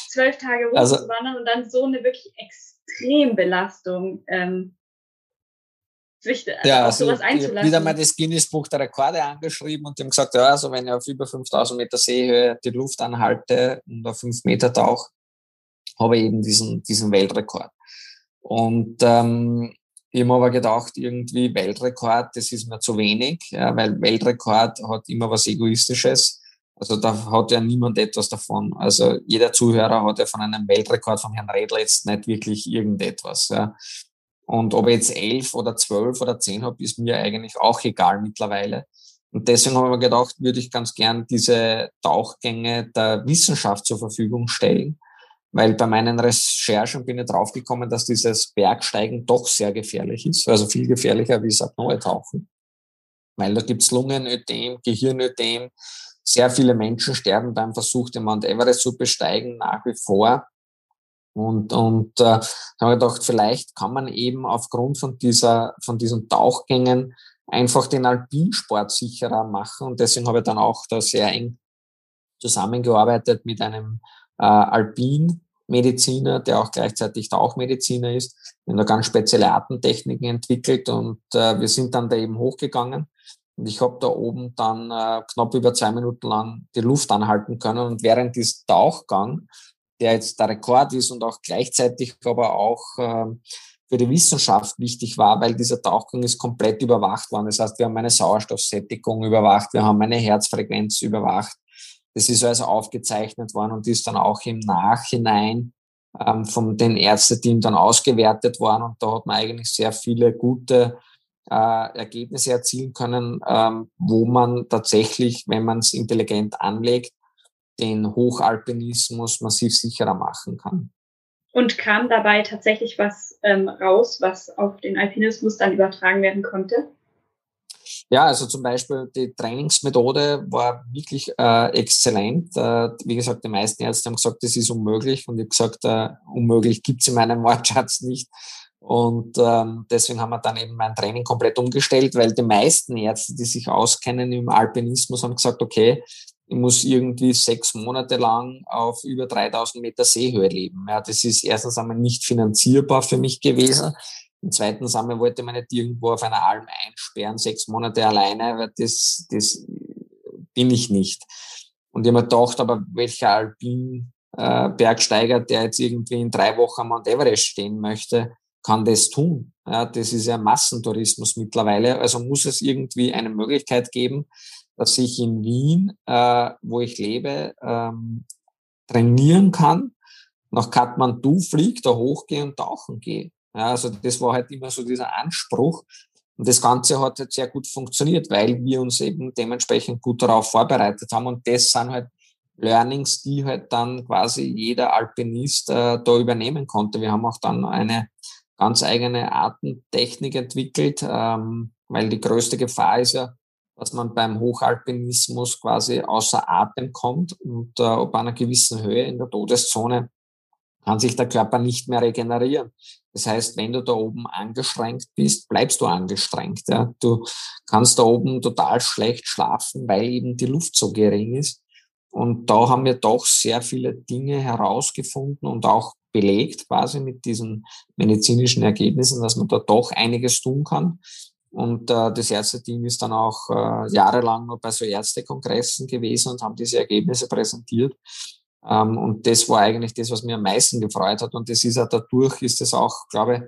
Speaker 5: zwölf Tage hoch also, zu wandern und dann so eine wirklich Extrembelastung ähm, sich also ja, also sowas einzulassen.
Speaker 6: Wieder mal das Guinness-Buch der Rekorde angeschrieben und dem gesagt, ja, also wenn ich auf über 5000 Meter Seehöhe die Luft anhalte und auf fünf Meter tauche, habe ich eben diesen, diesen Weltrekord. Und ähm, ich habe aber gedacht, irgendwie Weltrekord, das ist mir zu wenig, ja, weil Weltrekord hat immer was Egoistisches. Also da hat ja niemand etwas davon. Also jeder Zuhörer hat ja von einem Weltrekord von Herrn Redler jetzt nicht wirklich irgendetwas. Ja. Und ob ich jetzt elf oder zwölf oder zehn habe, ist mir eigentlich auch egal mittlerweile. Und deswegen habe ich mir gedacht, würde ich ganz gern diese Tauchgänge der Wissenschaft zur Verfügung stellen. Weil bei meinen Recherchen bin ich draufgekommen, dass dieses Bergsteigen doch sehr gefährlich ist. Also viel gefährlicher wie das Apnoe-Tauchen. Weil da gibt's Lungenödem, Gehirnödem, sehr viele Menschen sterben beim Versuch, den Mount Everest zu besteigen, nach wie vor. Und, und äh, habe gedacht, vielleicht kann man eben aufgrund von, dieser, von diesen Tauchgängen einfach den Alpinsport sicherer machen. Und deswegen habe ich dann auch da sehr eng zusammengearbeitet mit einem äh, Alpin Mediziner, der auch gleichzeitig Tauchmediziner ist, der da ganz spezielle Atemtechniken entwickelt und äh, wir sind dann da eben hochgegangen und ich habe da oben dann äh, knapp über zwei Minuten lang die Luft anhalten können und während dieses Tauchgang, der jetzt der Rekord ist und auch gleichzeitig aber auch äh, für die Wissenschaft wichtig war, weil dieser Tauchgang ist komplett überwacht worden. Das heißt, wir haben eine Sauerstoffsättigung überwacht, wir haben eine Herzfrequenz überwacht, das ist also aufgezeichnet worden und ist dann auch im Nachhinein ähm, von den Ärzteteam dann ausgewertet worden. Und da hat man eigentlich sehr viele gute äh, Ergebnisse erzielen können, ähm, wo man tatsächlich, wenn man es intelligent anlegt, den Hochalpinismus massiv sicherer machen kann.
Speaker 5: Und kam dabei tatsächlich was ähm, raus, was auf den Alpinismus dann übertragen werden konnte?
Speaker 6: Ja, also zum Beispiel die Trainingsmethode war wirklich äh, exzellent. Äh, wie gesagt, die meisten Ärzte haben gesagt, das ist unmöglich. Und ich habe gesagt, äh, unmöglich gibt's in meinem Wortschatz nicht. Und ähm, deswegen haben wir dann eben mein Training komplett umgestellt, weil die meisten Ärzte, die sich auskennen im Alpinismus, haben gesagt, okay, ich muss irgendwie sechs Monate lang auf über 3000 Meter Seehöhe leben. Ja, das ist erstens einmal nicht finanzierbar für mich gewesen. Im zweiten Sommer wollte man nicht irgendwo auf einer Alm einsperren, sechs Monate alleine, weil das, das bin ich nicht. Und ich habe mir gedacht, aber welcher Alpin äh, Bergsteiger, der jetzt irgendwie in drei Wochen am Mount Everest stehen möchte, kann das tun. Ja, das ist ja Massentourismus mittlerweile. Also muss es irgendwie eine Möglichkeit geben, dass ich in Wien, äh, wo ich lebe, ähm, trainieren kann, nach Kathmandu fliege, da hochgehe und tauchen gehe. Ja, also das war halt immer so dieser Anspruch. Und das Ganze hat halt sehr gut funktioniert, weil wir uns eben dementsprechend gut darauf vorbereitet haben. Und das sind halt Learnings, die halt dann quasi jeder Alpinist äh, da übernehmen konnte. Wir haben auch dann eine ganz eigene Artentechnik entwickelt, ähm, weil die größte Gefahr ist ja, dass man beim Hochalpinismus quasi außer Atem kommt und äh, ab einer gewissen Höhe in der Todeszone kann sich der Körper nicht mehr regenerieren. Das heißt, wenn du da oben angestrengt bist, bleibst du angestrengt. Ja. Du kannst da oben total schlecht schlafen, weil eben die Luft so gering ist. Und da haben wir doch sehr viele Dinge herausgefunden und auch belegt quasi mit diesen medizinischen Ergebnissen, dass man da doch einiges tun kann. Und äh, das Ärzteteam ist dann auch äh, jahrelang noch bei so Ärztekongressen gewesen und haben diese Ergebnisse präsentiert. Ähm, und das war eigentlich das, was mir am meisten gefreut hat. Und das ist ja dadurch, ist das auch, glaube ich,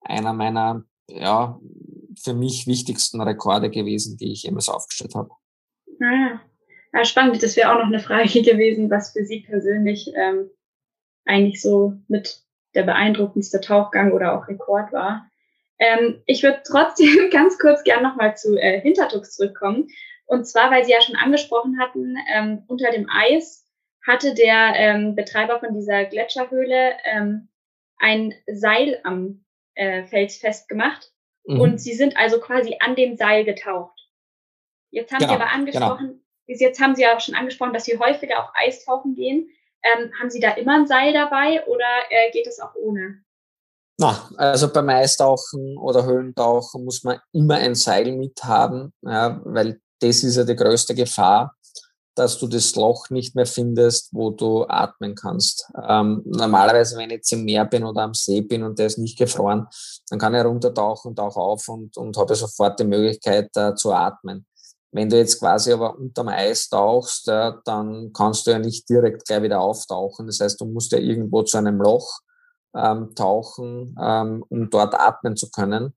Speaker 6: einer meiner, ja, für mich wichtigsten Rekorde gewesen, die ich jemals aufgestellt habe.
Speaker 5: Ah, spannend. Das wäre auch noch eine Frage gewesen, was für Sie persönlich ähm, eigentlich so mit der beeindruckendste Tauchgang oder auch Rekord war. Ähm, ich würde trotzdem ganz kurz gern nochmal zu äh, Hintertux zurückkommen. Und zwar, weil Sie ja schon angesprochen hatten, ähm, unter dem Eis hatte der ähm, Betreiber von dieser Gletscherhöhle ähm, ein Seil am äh, Fels festgemacht mhm. und sie sind also quasi an dem Seil getaucht. Jetzt haben genau, Sie aber angesprochen, genau. jetzt haben Sie ja schon angesprochen, dass Sie häufiger auf Eistauchen gehen. Ähm, haben Sie da immer ein Seil dabei oder äh, geht es auch ohne?
Speaker 6: Na, also beim Eistauchen oder Höhlentauchen muss man immer ein Seil mithaben, ja, weil das ist ja die größte Gefahr dass du das Loch nicht mehr findest, wo du atmen kannst. Ähm, normalerweise, wenn ich jetzt im Meer bin oder am See bin und der ist nicht gefroren, dann kann ich runtertauchen und tauche auf und, und habe sofort die Möglichkeit äh, zu atmen. Wenn du jetzt quasi aber unterm Eis tauchst, äh, dann kannst du ja nicht direkt gleich wieder auftauchen. Das heißt, du musst ja irgendwo zu einem Loch ähm, tauchen, ähm, um dort atmen zu können.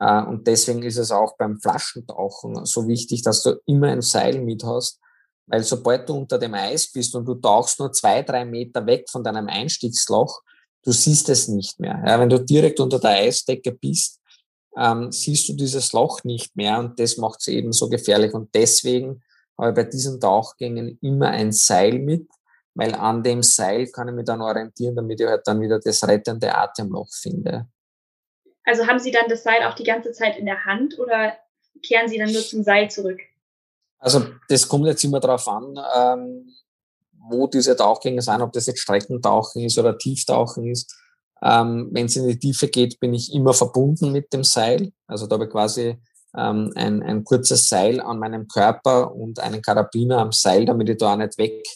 Speaker 6: Äh, und deswegen ist es auch beim Flaschentauchen so wichtig, dass du immer ein Seil mit hast, weil sobald du unter dem Eis bist und du tauchst nur zwei, drei Meter weg von deinem Einstiegsloch, du siehst es nicht mehr. Ja, wenn du direkt unter der Eisdecke bist, ähm, siehst du dieses Loch nicht mehr und das macht es eben so gefährlich. Und deswegen habe ich bei diesen Tauchgängen immer ein Seil mit, weil an dem Seil kann ich mich dann orientieren, damit ich halt dann wieder das rettende Atemloch finde.
Speaker 5: Also haben Sie dann das Seil auch die ganze Zeit in der Hand oder kehren Sie dann nur zum Seil zurück?
Speaker 6: Also das kommt jetzt immer darauf an, ähm, wo diese Tauchgänge sind, ob das jetzt Streckentauchen ist oder Tieftauchen ist. Ähm, Wenn es in die Tiefe geht, bin ich immer verbunden mit dem Seil. Also da habe ich quasi ähm, ein, ein kurzes Seil an meinem Körper und einen Karabiner am Seil, damit ich da auch nicht weg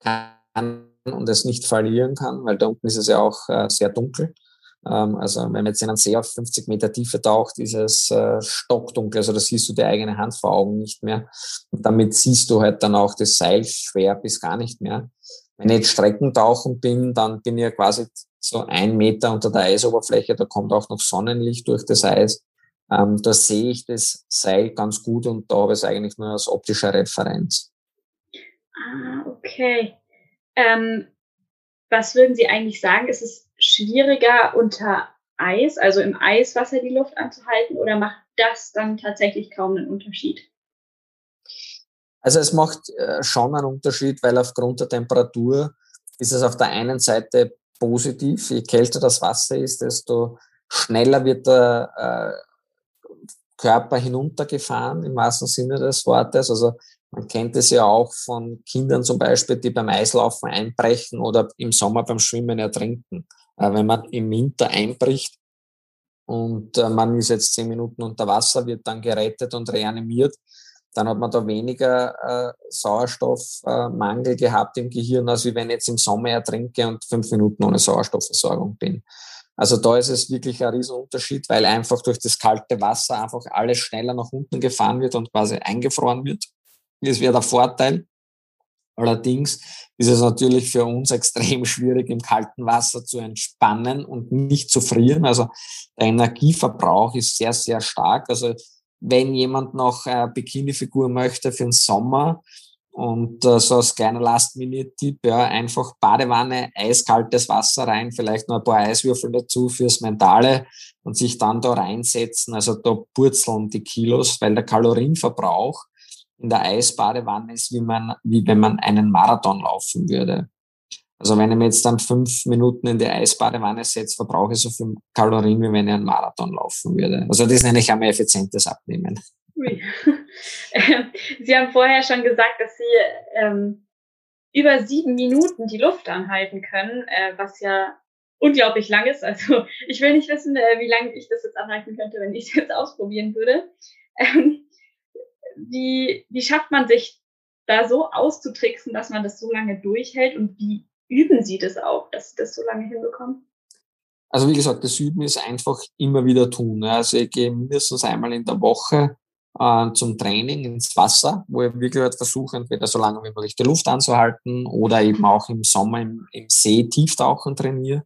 Speaker 6: kann, und es nicht verlieren kann, weil da unten ist es ja auch äh, sehr dunkel. Ähm, also wenn man jetzt in einen See auf 50 Meter Tiefe taucht, ist es äh, stockdunkel, also da siehst du die eigene Hand vor Augen nicht mehr. Und damit siehst du halt dann auch das Seil schwer bis gar nicht mehr. Wenn ich jetzt Streckentauchen bin, dann bin ich ja quasi so ein Meter unter der Eisoberfläche, da kommt auch noch Sonnenlicht durch das Eis. Ähm, da sehe ich das Seil ganz gut und da habe ich es eigentlich nur als optische Referenz.
Speaker 5: Ah, okay. Ähm, was würden Sie eigentlich sagen? Ist es schwieriger unter Eis, also im Eiswasser die Luft anzuhalten, oder macht das dann tatsächlich kaum einen Unterschied?
Speaker 6: Also es macht äh, schon einen Unterschied, weil aufgrund der Temperatur ist es auf der einen Seite positiv. Je kälter das Wasser ist, desto schneller wird der äh, Körper hinuntergefahren, im wahrsten Sinne des Wortes. Also man kennt es ja auch von Kindern zum Beispiel, die beim Eislaufen einbrechen oder im Sommer beim Schwimmen ertrinken. Äh, wenn man im Winter einbricht und man ist jetzt zehn Minuten unter Wasser, wird dann gerettet und reanimiert, dann hat man da weniger äh, Sauerstoffmangel äh, gehabt im Gehirn, als wenn ich jetzt im Sommer ertrinke und fünf Minuten ohne Sauerstoffversorgung bin. Also da ist es wirklich ein Riesenunterschied, weil einfach durch das kalte Wasser einfach alles schneller nach unten gefahren wird und quasi eingefroren wird. Das wäre der Vorteil. Allerdings ist es natürlich für uns extrem schwierig, im kalten Wasser zu entspannen und nicht zu frieren. Also der Energieverbrauch ist sehr, sehr stark. Also wenn jemand noch eine Bikini-Figur möchte für den Sommer und äh, so als kleiner Last-Minute-Tipp, ja, einfach Badewanne, eiskaltes Wasser rein, vielleicht noch ein paar Eiswürfel dazu fürs Mentale und sich dann da reinsetzen. Also da purzeln die Kilos, weil der Kalorienverbrauch in der Eisbadewanne ist, wie man, wie wenn man einen Marathon laufen würde. Also wenn ich mir jetzt dann fünf Minuten in die Eisbadewanne setze, verbrauche ich so viel Kalorien, wie wenn ich einen Marathon laufen würde. Also das nenne ich einmal effizientes Abnehmen.
Speaker 5: Sie haben vorher schon gesagt, dass Sie ähm, über sieben Minuten die Luft anhalten können, äh, was ja unglaublich lang ist. Also ich will nicht wissen, äh, wie lange ich das jetzt anhalten könnte, wenn ich es jetzt ausprobieren würde. Ähm, wie, wie schafft man sich da so auszutricksen, dass man das so lange durchhält und wie üben Sie das auch, dass Sie das so lange hinbekommen?
Speaker 6: Also wie gesagt, das Üben ist einfach immer wieder tun. Also ich gehe mindestens einmal in der Woche äh, zum Training ins Wasser, wo ich wirklich halt versuche, entweder so lange wie möglich die Luft anzuhalten oder eben auch im Sommer im, im See tieftauchen trainiere.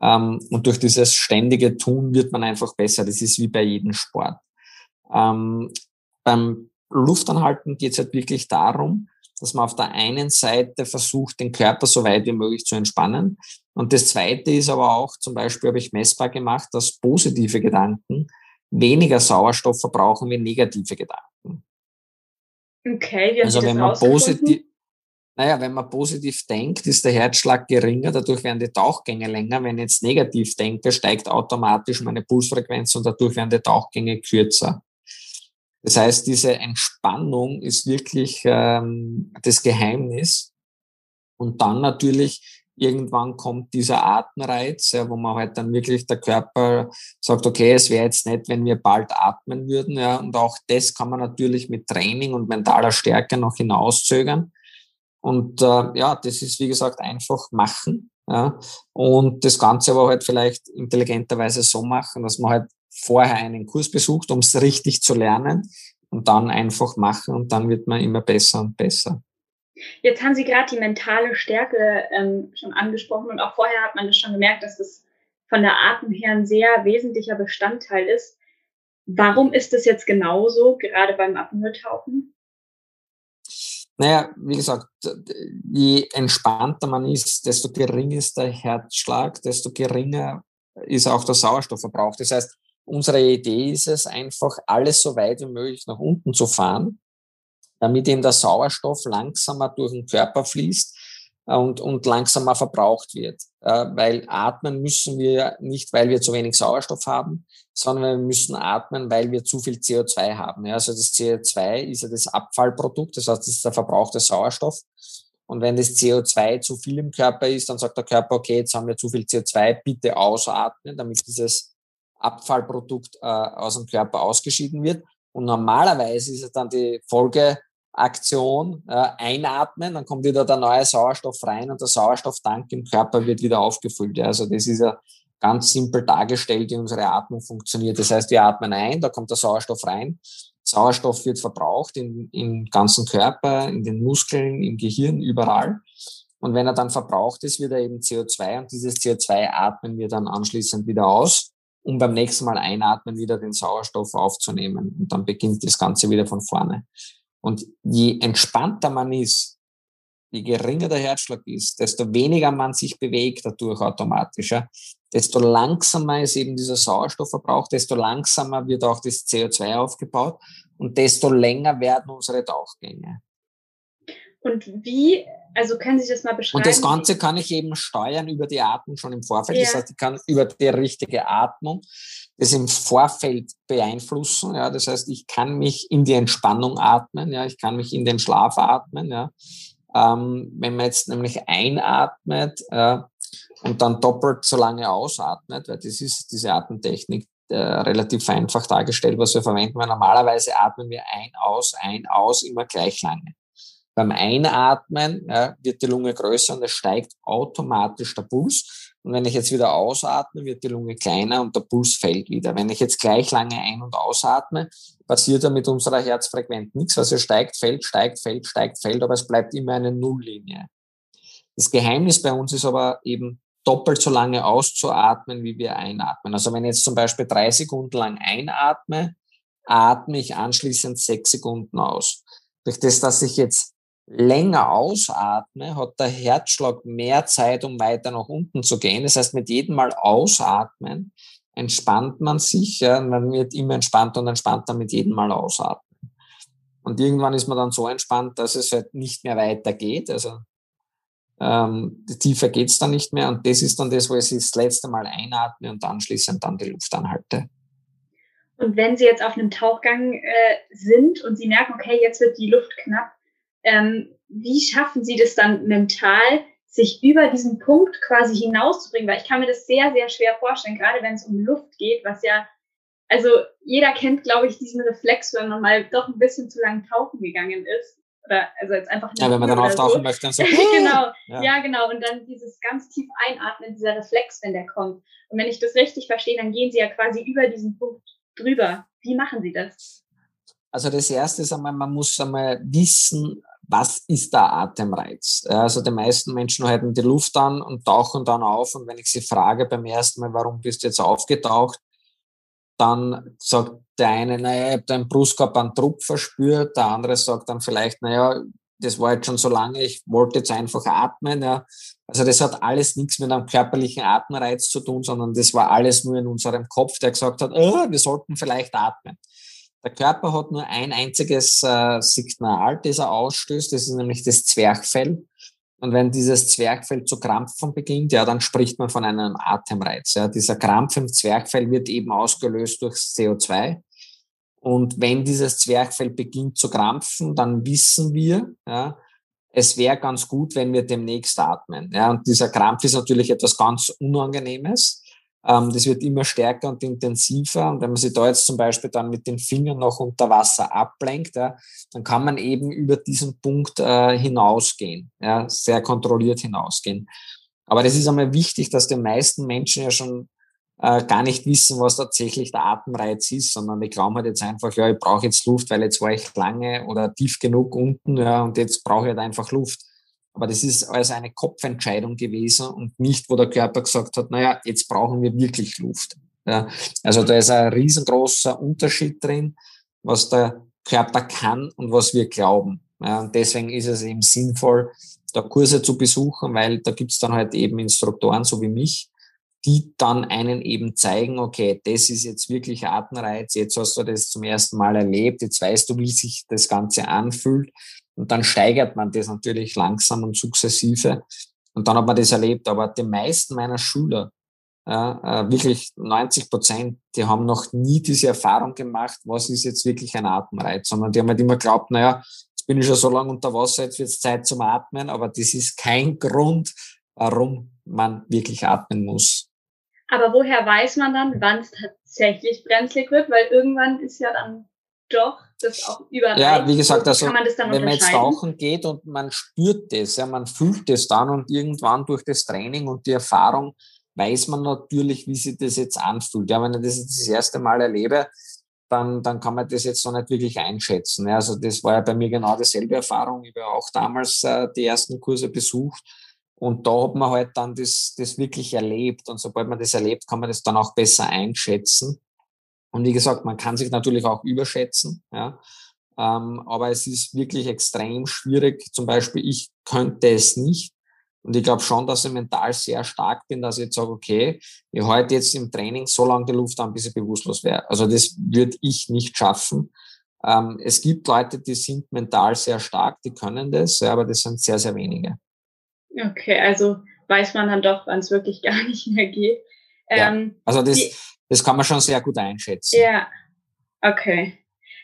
Speaker 6: Ähm, und durch dieses ständige Tun wird man einfach besser. Das ist wie bei jedem Sport. Ähm, beim Luftanhalten geht es halt wirklich darum, dass man auf der einen Seite versucht, den Körper so weit wie möglich zu entspannen. Und das Zweite ist aber auch, zum Beispiel habe ich messbar gemacht, dass positive Gedanken weniger Sauerstoff verbrauchen wie negative Gedanken.
Speaker 5: Okay, wie
Speaker 6: also wenn man positiv, naja, wenn man positiv denkt, ist der Herzschlag geringer, dadurch werden die Tauchgänge länger. Wenn ich jetzt negativ denke, steigt automatisch meine Pulsfrequenz und dadurch werden die Tauchgänge kürzer. Das heißt, diese Entspannung ist wirklich ähm, das Geheimnis. Und dann natürlich irgendwann kommt dieser Atemreiz, ja, wo man halt dann wirklich der Körper sagt, okay, es wäre jetzt nett, wenn wir bald atmen würden. Ja, und auch das kann man natürlich mit Training und mentaler Stärke noch hinauszögern. Und äh, ja, das ist wie gesagt einfach machen. Ja, und das Ganze aber halt vielleicht intelligenterweise so machen, dass man halt vorher einen Kurs besucht, um es richtig zu lernen und dann einfach machen und dann wird man immer besser und besser.
Speaker 5: Jetzt haben Sie gerade die mentale Stärke ähm, schon angesprochen und auch vorher hat man das schon gemerkt, dass das von der Atmung her ein sehr wesentlicher Bestandteil ist. Warum ist das jetzt genauso, gerade beim Apnoe-Tauchen?
Speaker 6: Naja, wie gesagt, je entspannter man ist, desto geringer ist der Herzschlag, desto geringer ist auch der Sauerstoffverbrauch. Das heißt, Unsere Idee ist es einfach, alles so weit wie möglich nach unten zu fahren, damit eben der Sauerstoff langsamer durch den Körper fließt und, und langsamer verbraucht wird. Weil atmen müssen wir nicht, weil wir zu wenig Sauerstoff haben, sondern wir müssen atmen, weil wir zu viel CO2 haben. Also das CO2 ist ja das Abfallprodukt, das heißt, das ist der verbrauchte Sauerstoff. Und wenn das CO2 zu viel im Körper ist, dann sagt der Körper, okay, jetzt haben wir zu viel CO2, bitte ausatmen, damit dieses Abfallprodukt äh, aus dem Körper ausgeschieden wird. Und normalerweise ist es dann die Folge, Aktion äh, einatmen, dann kommt wieder der neue Sauerstoff rein und der Sauerstofftank im Körper wird wieder aufgefüllt. Ja. Also das ist ja ganz simpel dargestellt, wie unsere Atmung funktioniert. Das heißt, wir atmen ein, da kommt der Sauerstoff rein. Sauerstoff wird verbraucht im, im ganzen Körper, in den Muskeln, im Gehirn, überall. Und wenn er dann verbraucht ist, wird er eben CO2 und dieses CO2 atmen wir dann anschließend wieder aus, um beim nächsten Mal einatmen wieder den Sauerstoff aufzunehmen. Und dann beginnt das Ganze wieder von vorne. Und je entspannter man ist, je geringer der Herzschlag ist, desto weniger man sich bewegt dadurch automatisch, ja, desto langsamer ist eben dieser Sauerstoffverbrauch, desto langsamer wird auch das CO2 aufgebaut und desto länger werden unsere Tauchgänge.
Speaker 5: Und wie, also können Sie das mal beschreiben?
Speaker 6: Und das Ganze kann ich eben steuern über die Atmung schon im Vorfeld. Ja. Das heißt, ich kann über die richtige Atmung das im Vorfeld beeinflussen. Ja, das heißt, ich kann mich in die Entspannung atmen, ja, ich kann mich in den Schlaf atmen. Ja. Ähm, wenn man jetzt nämlich einatmet äh, und dann doppelt so lange ausatmet, weil das ist diese Atemtechnik äh, relativ einfach dargestellt, was wir verwenden, weil normalerweise atmen wir ein, aus, ein, aus, immer gleich lange. Beim Einatmen ja, wird die Lunge größer und es steigt automatisch der Puls. Und wenn ich jetzt wieder ausatme, wird die Lunge kleiner und der Puls fällt wieder. Wenn ich jetzt gleich lange ein- und ausatme, passiert ja mit unserer Herzfrequenz nichts. Also steigt, fällt, steigt, fällt, steigt, fällt, aber es bleibt immer eine Nulllinie. Das Geheimnis bei uns ist aber eben doppelt so lange auszuatmen, wie wir einatmen. Also wenn ich jetzt zum Beispiel drei Sekunden lang einatme, atme ich anschließend sechs Sekunden aus. Durch das, dass ich jetzt länger ausatme, hat der Herzschlag mehr Zeit, um weiter nach unten zu gehen. Das heißt, mit jedem Mal ausatmen entspannt man sich. Ja, man wird immer entspannter und entspannter mit jedem Mal ausatmen. Und irgendwann ist man dann so entspannt, dass es halt nicht mehr weitergeht. Also ähm, tiefer geht's dann nicht mehr. Und das ist dann das, wo ich das letzte Mal einatme und anschließend dann die Luft anhalte.
Speaker 5: Und wenn Sie jetzt auf einem Tauchgang äh, sind und Sie merken, okay, jetzt wird die Luft knapp, ähm, wie schaffen Sie das dann mental, sich über diesen Punkt quasi hinauszubringen? Weil ich kann mir das sehr, sehr schwer vorstellen, gerade wenn es um Luft geht, was ja, also jeder kennt, glaube ich, diesen Reflex, wenn man mal doch ein bisschen zu lang tauchen gegangen ist. Oder also jetzt einfach
Speaker 6: Ja, wenn man dann auftauchen so. möchte, dann so.
Speaker 5: genau, ja. ja. genau. Und dann dieses ganz tief einatmen, dieser Reflex, wenn der kommt. Und wenn ich das richtig verstehe, dann gehen Sie ja quasi über diesen Punkt drüber. Wie machen Sie das?
Speaker 6: Also das erste ist einmal, man muss einmal wissen, was ist der Atemreiz? Also die meisten Menschen halten die Luft an und tauchen dann auf. Und wenn ich sie frage beim ersten Mal, warum bist du jetzt aufgetaucht, dann sagt der eine, naja, ich habe im Brustkorb einen Druck verspürt, der andere sagt dann vielleicht, naja, das war jetzt schon so lange, ich wollte jetzt einfach atmen. Ja. Also das hat alles nichts mit einem körperlichen Atemreiz zu tun, sondern das war alles nur in unserem Kopf, der gesagt hat, oh, wir sollten vielleicht atmen. Der Körper hat nur ein einziges äh, Signal, das er ausstößt, das ist nämlich das Zwerchfell. Und wenn dieses Zwerchfell zu krampfen beginnt, ja, dann spricht man von einem Atemreiz. Ja. Dieser Krampf im Zwerchfell wird eben ausgelöst durch CO2. Und wenn dieses Zwerchfell beginnt zu krampfen, dann wissen wir, ja, es wäre ganz gut, wenn wir demnächst atmen. Ja. Und dieser Krampf ist natürlich etwas ganz Unangenehmes. Ähm, das wird immer stärker und intensiver. Und wenn man sich da jetzt zum Beispiel dann mit den Fingern noch unter Wasser ablenkt, ja, dann kann man eben über diesen Punkt äh, hinausgehen, ja, sehr kontrolliert hinausgehen. Aber das ist einmal wichtig, dass die meisten Menschen ja schon äh, gar nicht wissen, was tatsächlich der Atemreiz ist, sondern die glauben halt jetzt einfach, ja, ich brauche jetzt Luft, weil jetzt war ich lange oder tief genug unten, ja, und jetzt brauche ich halt einfach Luft. Aber das ist also eine Kopfentscheidung gewesen und nicht, wo der Körper gesagt hat, naja, jetzt brauchen wir wirklich Luft. Ja, also da ist ein riesengroßer Unterschied drin, was der Körper kann und was wir glauben. Ja, und deswegen ist es eben sinnvoll, da Kurse zu besuchen, weil da gibt's dann halt eben Instruktoren, so wie mich, die dann einen eben zeigen, okay, das ist jetzt wirklich Atemreiz, jetzt hast du das zum ersten Mal erlebt, jetzt weißt du, wie sich das Ganze anfühlt. Und dann steigert man das natürlich langsam und sukzessive. Und dann hat man das erlebt. Aber die meisten meiner Schüler, ja, äh, wirklich 90 Prozent, die haben noch nie diese Erfahrung gemacht, was ist jetzt wirklich ein Atemreiz, sondern die haben halt immer geglaubt, naja, jetzt bin ich schon so lange unter Wasser, jetzt wird es Zeit zum Atmen, aber das ist kein Grund, warum man wirklich atmen muss.
Speaker 5: Aber woher weiß man dann, wann es tatsächlich brenzlig wird? Weil irgendwann ist ja dann doch das auch überreicht?
Speaker 6: Ja, wie gesagt, also wenn man jetzt tauchen geht und man spürt das, ja, man fühlt es dann und irgendwann durch das Training und die Erfahrung weiß man natürlich, wie sich das jetzt anfühlt. Ja, wenn ich das jetzt das erste Mal erlebe, dann, dann kann man das jetzt noch nicht wirklich einschätzen. Ja, also das war ja bei mir genau dieselbe Erfahrung. Ich habe auch damals äh, die ersten Kurse besucht und da hat man halt dann das, das wirklich erlebt. Und sobald man das erlebt, kann man das dann auch besser einschätzen. Und wie gesagt, man kann sich natürlich auch überschätzen. Ja. Ähm, aber es ist wirklich extrem schwierig. Zum Beispiel, ich könnte es nicht. Und ich glaube schon, dass ich mental sehr stark bin, dass ich jetzt sage, okay, ich halte jetzt im Training so lange die Luft an, bis ich bewusstlos wäre. Also das würde ich nicht schaffen. Ähm, es gibt Leute, die sind mental sehr stark, die können das, ja, aber das sind sehr, sehr wenige.
Speaker 5: Okay, also weiß man dann doch, wann es wirklich gar nicht mehr geht.
Speaker 6: Ähm, ja, also das, das kann man schon sehr gut einschätzen.
Speaker 5: Ja, okay.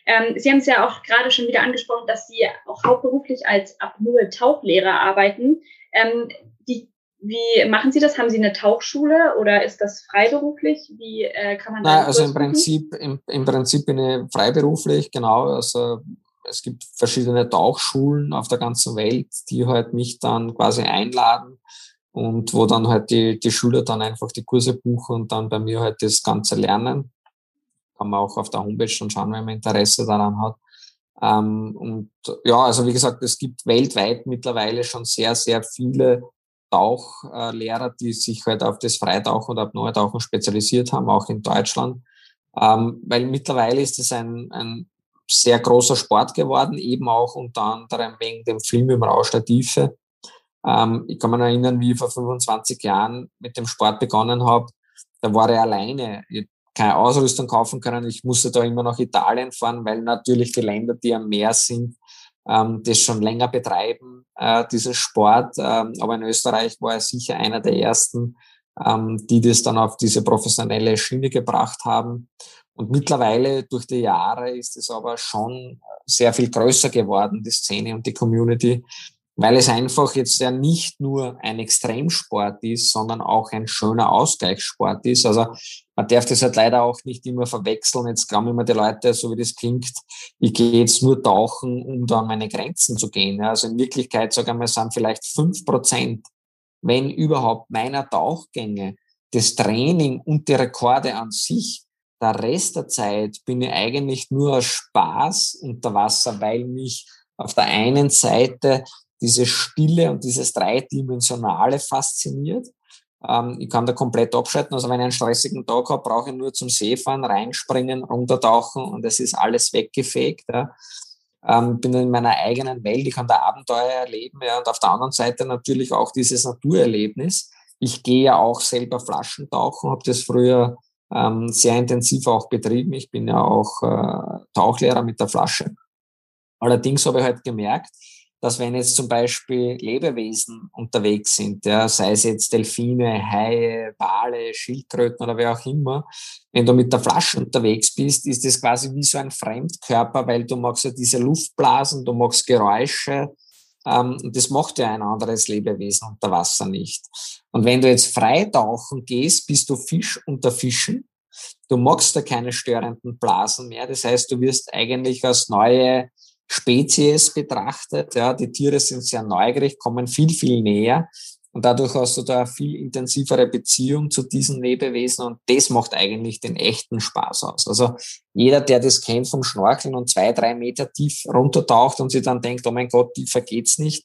Speaker 5: Ähm, Sie haben es ja auch gerade schon wieder angesprochen, dass Sie auch hauptberuflich als Apnoe-Tauchlehrer arbeiten. Ähm, die, wie machen Sie das? Haben Sie eine Tauchschule oder ist das freiberuflich? Wie äh, kann man
Speaker 6: da? Also im Prinzip, im, im Prinzip bin ich freiberuflich, genau. Also es gibt verschiedene Tauchschulen auf der ganzen Welt, die halt mich dann quasi einladen und wo dann halt die, die Schüler dann einfach die Kurse buchen und dann bei mir halt das Ganze lernen. Kann man auch auf der Homepage schon schauen, wenn man Interesse daran hat. Ähm, und ja, also wie gesagt, es gibt weltweit mittlerweile schon sehr, sehr viele Tauchlehrer, die sich halt auf das Freitauchen oder Apnoe-Tauchen spezialisiert haben, auch in Deutschland. Ähm, weil mittlerweile ist es ein, ein sehr großer Sport geworden, eben auch unter anderem wegen dem Film im Rausch der Tiefe. Ähm, ich kann mich erinnern, wie ich vor 25 Jahren mit dem Sport begonnen habe. Da war ich alleine. Ich keine Ausrüstung kaufen können. Ich musste da immer nach Italien fahren, weil natürlich die Länder, die am Meer sind, ähm, das schon länger betreiben, äh, diesen Sport. Ähm, aber in Österreich war er sicher einer der ersten, ähm, die das dann auf diese professionelle Schiene gebracht haben. Und mittlerweile durch die Jahre ist es aber schon sehr viel größer geworden, die Szene und die Community, weil es einfach jetzt ja nicht nur ein Extremsport ist, sondern auch ein schöner Ausgleichssport ist. Also man darf das halt leider auch nicht immer verwechseln. Jetzt glauben immer die Leute, so wie das klingt, ich gehe jetzt nur tauchen, um da an meine Grenzen zu gehen. Also in Wirklichkeit, sage ich mal, sind vielleicht fünf Prozent, wenn überhaupt, meiner Tauchgänge, das Training und die Rekorde an sich der Rest der Zeit bin ich eigentlich nur aus Spaß unter Wasser, weil mich auf der einen Seite diese Stille und dieses Dreidimensionale fasziniert. Ähm, ich kann da komplett abschalten. Also wenn ich einen stressigen Tag habe, brauche ich nur zum See fahren, reinspringen, runtertauchen und es ist alles weggefegt. Ja. Ähm, bin in meiner eigenen Welt, ich kann da Abenteuer erleben ja, und auf der anderen Seite natürlich auch dieses Naturerlebnis. Ich gehe ja auch selber Flaschentauchen, habe das früher ähm, sehr intensiv auch betrieben. Ich bin ja auch äh, Tauchlehrer mit der Flasche. Allerdings habe ich halt gemerkt, dass wenn jetzt zum Beispiel Lebewesen unterwegs sind, ja, sei es jetzt Delfine, Haie, Wale, Schildkröten oder wer auch immer, wenn du mit der Flasche unterwegs bist, ist das quasi wie so ein Fremdkörper, weil du magst ja diese Luftblasen, du magst Geräusche, ähm, und das macht ja ein anderes Lebewesen unter Wasser nicht. Und wenn du jetzt freitauchen gehst, bist du Fisch unter Fischen. Du magst da keine störenden Blasen mehr. Das heißt, du wirst eigentlich als neue Spezies betrachtet. Ja, die Tiere sind sehr neugierig, kommen viel, viel näher. Und dadurch hast du da eine viel intensivere Beziehung zu diesen Lebewesen und das macht eigentlich den echten Spaß aus. Also jeder, der das kennt vom Schnorcheln und zwei, drei Meter tief runtertaucht und sich dann denkt, oh mein Gott, tiefer geht's nicht.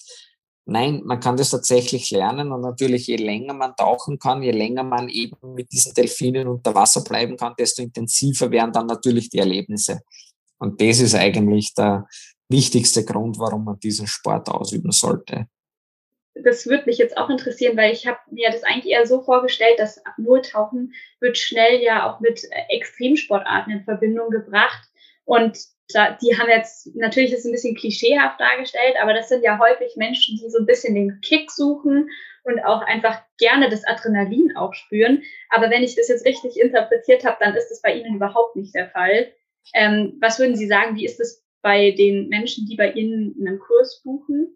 Speaker 6: Nein, man kann das tatsächlich lernen und natürlich je länger man tauchen kann, je länger man eben mit diesen Delfinen unter Wasser bleiben kann, desto intensiver werden dann natürlich die Erlebnisse. Und das ist eigentlich der wichtigste Grund, warum man diesen Sport ausüben sollte.
Speaker 5: Das würde mich jetzt auch interessieren, weil ich habe mir das eigentlich eher so vorgestellt, dass Apnoe-Tauchen wird schnell ja auch mit Extremsportarten in Verbindung gebracht. Und da, die haben jetzt, natürlich ist es ein bisschen klischeehaft dargestellt, aber das sind ja häufig Menschen, die so ein bisschen den Kick suchen und auch einfach gerne das Adrenalin auch spüren. Aber wenn ich das jetzt richtig interpretiert habe, dann ist das bei Ihnen überhaupt nicht der Fall. Ähm, was würden Sie sagen, wie ist es bei den Menschen, die bei Ihnen einen Kurs buchen?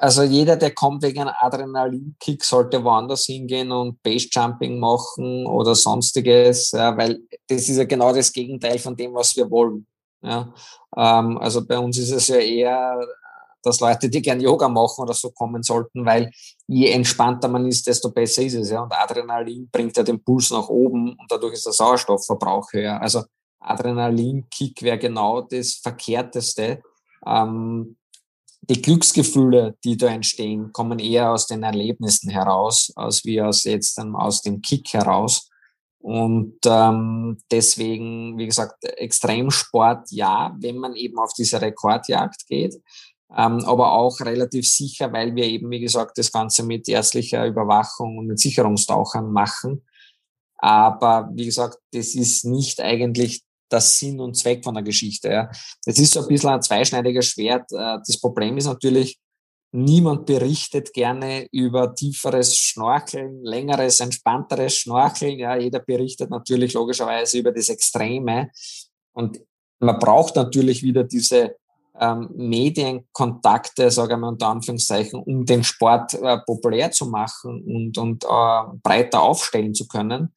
Speaker 6: Also jeder, der kommt wegen einem Adrenalinkick, sollte woanders hingehen und Basejumping machen oder sonstiges, ja, weil das ist ja genau das Gegenteil von dem, was wir wollen. Ja. Ähm, also bei uns ist es ja eher, dass Leute, die gern Yoga machen oder so kommen sollten, weil je entspannter man ist, desto besser ist es. Ja. Und Adrenalin bringt ja den Puls nach oben und dadurch ist der Sauerstoffverbrauch höher. Also Adrenalinkick wäre genau das Verkehrteste. Ähm, die Glücksgefühle, die da entstehen, kommen eher aus den Erlebnissen heraus, als wie aus jetzt dann aus dem Kick heraus. Und ähm, deswegen, wie gesagt, Extremsport ja, wenn man eben auf diese Rekordjagd geht, ähm, aber auch relativ sicher, weil wir eben, wie gesagt, das Ganze mit ärztlicher Überwachung und mit Sicherungstauchern machen. Aber wie gesagt, das ist nicht eigentlich das Sinn und Zweck von der Geschichte. Ja. Das ist so ein bisschen ein zweischneidiges Schwert. Äh, das Problem ist natürlich, niemand berichtet gerne über tieferes Schnorcheln, längeres, entspannteres Schnorcheln. Ja, jeder berichtet natürlich logischerweise über das Extreme. Und man braucht natürlich wieder diese ähm, Medienkontakte, sage ich mal unter Anführungszeichen, um den Sport äh, populär zu machen und, und äh, breiter aufstellen zu können.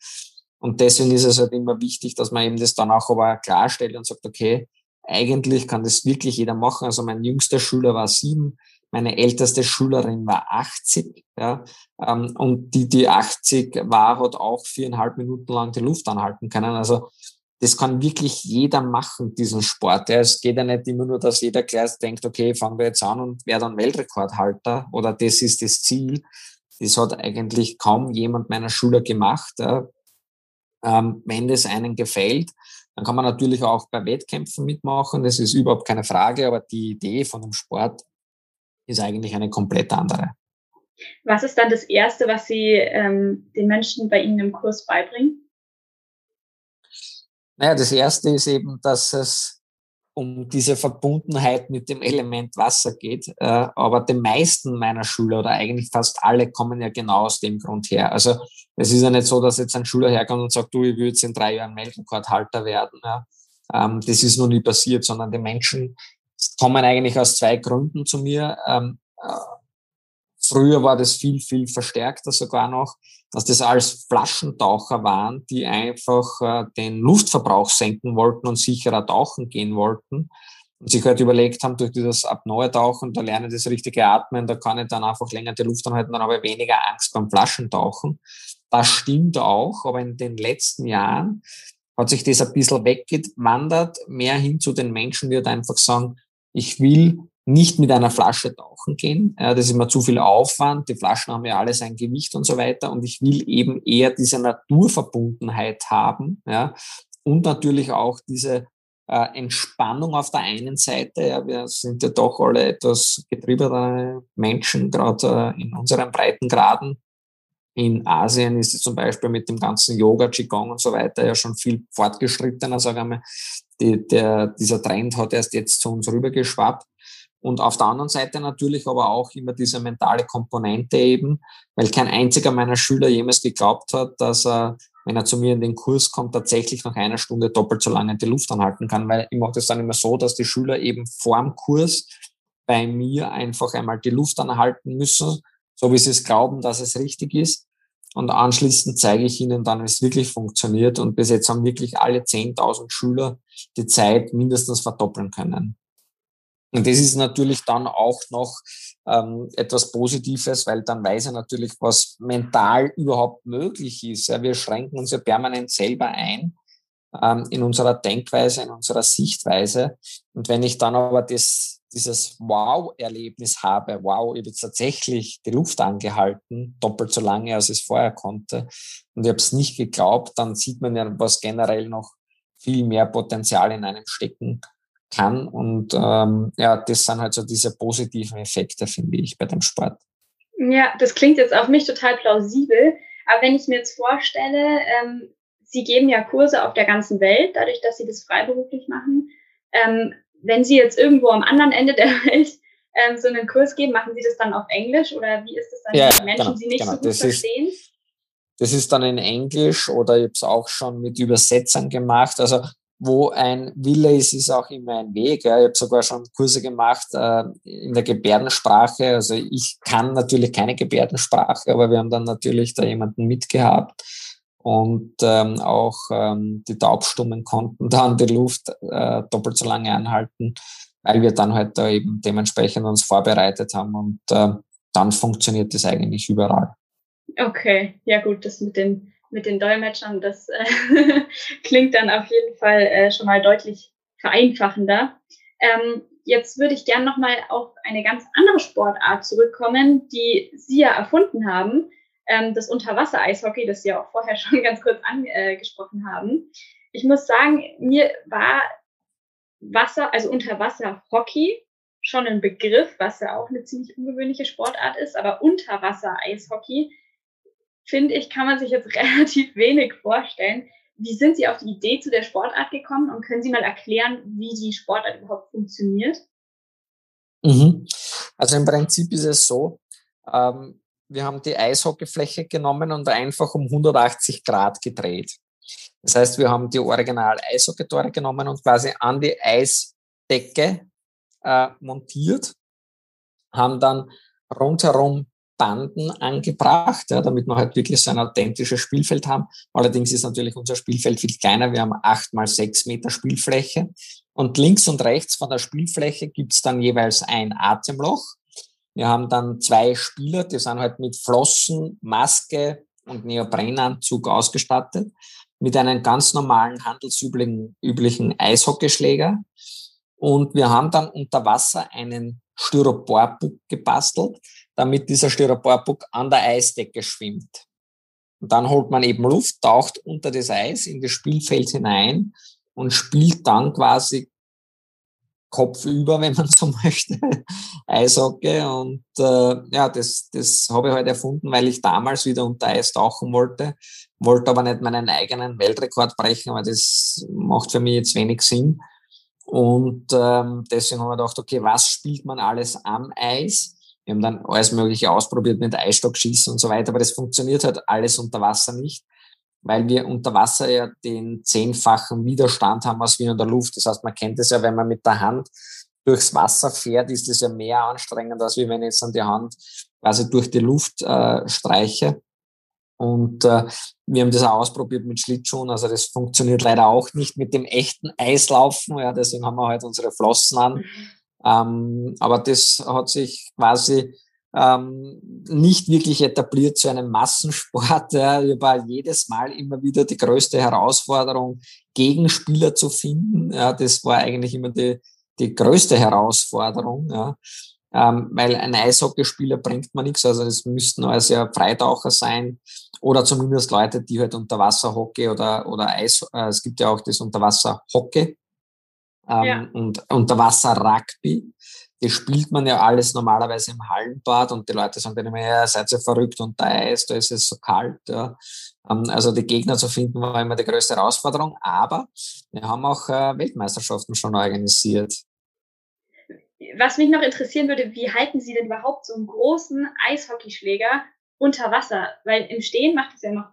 Speaker 6: Und deswegen ist es halt immer wichtig, dass man eben das dann auch aber klarstellt und sagt, okay, eigentlich kann das wirklich jeder machen. Also mein jüngster Schüler war sieben, meine älteste Schülerin war 80, ja, ähm, und die, die 80 war, hat auch viereinhalb Minuten lang die Luft anhalten können. Also das kann wirklich jeder machen, diesen Sport. Ja, es geht ja nicht immer nur, dass jeder gleich denkt, okay, fangen wir jetzt an und werde dann Weltrekordhalter oder das ist das Ziel. Das hat eigentlich kaum jemand meiner Schüler gemacht. Ja. Ähm, wenn das einen gefällt, dann kann man natürlich auch bei Wettkämpfen mitmachen. Das ist überhaupt keine Frage, aber die Idee von dem Sport ist eigentlich eine komplett andere.
Speaker 5: Was ist dann das Erste, was Sie ähm, den Menschen bei Ihnen im Kurs beibringen?
Speaker 6: Naja, das Erste ist eben, dass es um diese Verbundenheit mit dem Element Wasser geht. Äh, aber die meisten meiner Schüler oder eigentlich fast alle kommen ja genau aus dem Grund her. Also es ist ja nicht so, dass jetzt ein Schüler herkommt und sagt, du, ich will jetzt in drei Jahren Weltrekordhalter werden. Ähm, das ist noch nie passiert, sondern die Menschen kommen eigentlich aus zwei Gründen zu mir. Ähm, äh, früher war das viel, viel verstärkter sogar noch, dass das alles Flaschentaucher waren, die einfach äh, den Luftverbrauch senken wollten und sicherer tauchen gehen wollten. Und sich halt überlegt haben, durch dieses Apnoe-Tauchen, da lerne ich das richtige Atmen, da kann ich dann einfach länger die Luft anhalten, dann habe ich weniger Angst beim Flaschentauchen. Das stimmt auch, aber in den letzten Jahren hat sich das ein bisschen weggewandert, mehr hin zu den Menschen, die halt einfach sagen, ich will nicht mit einer Flasche tauchen gehen. Ja, das ist immer zu viel Aufwand. Die Flaschen haben ja alles ein Gewicht und so weiter. Und ich will eben eher diese Naturverbundenheit haben. Ja, und natürlich auch diese äh, Entspannung auf der einen Seite. Ja, wir sind ja doch alle etwas getriebene Menschen, gerade äh, in unseren Breitengraden. In Asien ist es zum Beispiel mit dem ganzen Yoga, Qigong und so weiter ja schon viel fortgeschrittener, sage ich mal. Die, der, dieser Trend hat erst jetzt zu uns rübergeschwappt. Und auf der anderen Seite natürlich aber auch immer diese mentale Komponente eben, weil kein einziger meiner Schüler jemals geglaubt hat, dass er, wenn er zu mir in den Kurs kommt, tatsächlich nach einer Stunde doppelt so lange die Luft anhalten kann, weil ich mache das dann immer so, dass die Schüler eben vorm Kurs bei mir einfach einmal die Luft anhalten müssen, so wie sie es glauben, dass es richtig ist. Und anschließend zeige ich ihnen dann, wie es wirklich funktioniert. Und bis jetzt haben wirklich alle 10.000 Schüler die Zeit mindestens verdoppeln können. Und das ist natürlich dann auch noch ähm, etwas Positives, weil dann weiß er natürlich, was mental überhaupt möglich ist. Ja, wir schränken uns ja permanent selber ein ähm, in unserer Denkweise, in unserer Sichtweise. Und wenn ich dann aber das, dieses Wow-Erlebnis habe, wow, ich habe jetzt tatsächlich die Luft angehalten, doppelt so lange, als ich es vorher konnte, und ich habe es nicht geglaubt, dann sieht man ja, was generell noch viel mehr Potenzial in einem stecken kann. Und ähm, ja, das sind halt so diese positiven Effekte, finde ich, bei dem Sport.
Speaker 5: Ja, das klingt jetzt auf mich total plausibel. Aber wenn ich mir jetzt vorstelle, ähm, Sie geben ja Kurse auf der ganzen Welt, dadurch, dass Sie das freiberuflich machen. Ähm, wenn Sie jetzt irgendwo am anderen Ende der Welt ähm, so einen Kurs geben, machen Sie das dann auf Englisch oder wie ist das dann
Speaker 6: ja,
Speaker 5: für Menschen,
Speaker 6: genau,
Speaker 5: die nicht
Speaker 6: genau.
Speaker 5: so gut
Speaker 6: das
Speaker 5: verstehen?
Speaker 6: Ist, das ist dann in Englisch oder ich habe es auch schon mit Übersetzern gemacht. Also wo ein Wille ist, ist auch immer ein Weg. Ja. Ich habe sogar schon Kurse gemacht äh, in der Gebärdensprache. Also ich kann natürlich keine Gebärdensprache, aber wir haben dann natürlich da jemanden mitgehabt. Und ähm, auch ähm, die Taubstummen konnten dann die Luft äh, doppelt so lange anhalten, weil wir dann halt da eben dementsprechend uns vorbereitet haben und äh, dann funktioniert das eigentlich überall.
Speaker 5: Okay, ja gut, das mit den mit den Dolmetschern, das äh, klingt dann auf jeden Fall äh, schon mal deutlich vereinfachender. Ähm, jetzt würde ich gerne nochmal auf eine ganz andere Sportart zurückkommen, die Sie ja erfunden haben, ähm, das Unterwasser-Eishockey, das Sie ja auch vorher schon ganz kurz angesprochen haben. Ich muss sagen, mir war Wasser, also Unterwasser-Hockey schon ein Begriff, was ja auch eine ziemlich ungewöhnliche Sportart ist, aber Unterwasser-Eishockey, finde ich, kann man sich jetzt relativ wenig vorstellen. Wie sind Sie auf die Idee zu der Sportart gekommen und können Sie mal erklären, wie die Sportart überhaupt funktioniert?
Speaker 6: Mhm. Also im Prinzip ist es so, ähm, wir haben die Eishockeyfläche genommen und einfach um 180 Grad gedreht. Das heißt, wir haben die original Eishockeytore genommen und quasi an die Eisdecke äh, montiert, haben dann rundherum Banden angebracht, ja, damit wir halt wirklich so ein authentisches Spielfeld haben. Allerdings ist natürlich unser Spielfeld viel kleiner. Wir haben acht mal sechs Meter Spielfläche. Und links und rechts von der Spielfläche gibt's dann jeweils ein Atemloch. Wir haben dann zwei Spieler, die sind halt mit Flossen, Maske und Neoprenanzug ausgestattet, mit einem ganz normalen handelsüblichen üblichen Eishockeyschläger. Und wir haben dann unter Wasser einen Styroporpuck gebastelt, damit dieser Styroporpuck an der Eisdecke schwimmt. Und dann holt man eben Luft, taucht unter das Eis in das Spielfeld hinein und spielt dann quasi kopfüber, wenn man so möchte, Eishockey. Und äh, ja, das, das habe ich halt erfunden, weil ich damals wieder unter Eis tauchen wollte, wollte aber nicht meinen eigenen Weltrekord brechen, weil das macht für mich jetzt wenig Sinn. Und ähm, deswegen haben wir gedacht, okay, was spielt man alles am Eis? Wir haben dann alles Mögliche ausprobiert mit Eisstockschießen und so weiter, aber das funktioniert halt alles unter Wasser nicht, weil wir unter Wasser ja den zehnfachen Widerstand haben als wir in der Luft. Das heißt, man kennt es ja, wenn man mit der Hand durchs Wasser fährt, ist das ja mehr anstrengend, als wenn ich jetzt an die Hand quasi durch die Luft äh, streiche. Und äh, wir haben das auch ausprobiert mit Schlittschuhen. Also das funktioniert leider auch nicht mit dem echten Eislaufen. Ja, deswegen haben wir halt unsere Flossen an. Ähm, aber das hat sich quasi ähm, nicht wirklich etabliert zu einem Massensport. Ja. Ich war jedes Mal immer wieder die größte Herausforderung, Gegenspieler zu finden. Ja, das war eigentlich immer die, die größte Herausforderung. Ja. Ähm, weil ein Eishockeyspieler bringt man nichts. Also es müssten also ja Freitaucher sein oder zumindest Leute, die halt Unterwasserhockey oder, oder Eis, äh, es gibt ja auch das Unterwasserhockey ähm, ja. und Unterwasser-Rugby. Das spielt man ja alles normalerweise im Hallenbad und die Leute sagen dann immer, ja, seid ihr verrückt unter Eis, da ist es so kalt. Ja. Ähm, also die Gegner zu finden war immer die größte Herausforderung, aber wir haben auch äh, Weltmeisterschaften schon organisiert.
Speaker 5: Was mich noch interessieren würde, wie halten Sie denn überhaupt so einen großen Eishockeyschläger unter Wasser? Weil im Stehen macht es ja noch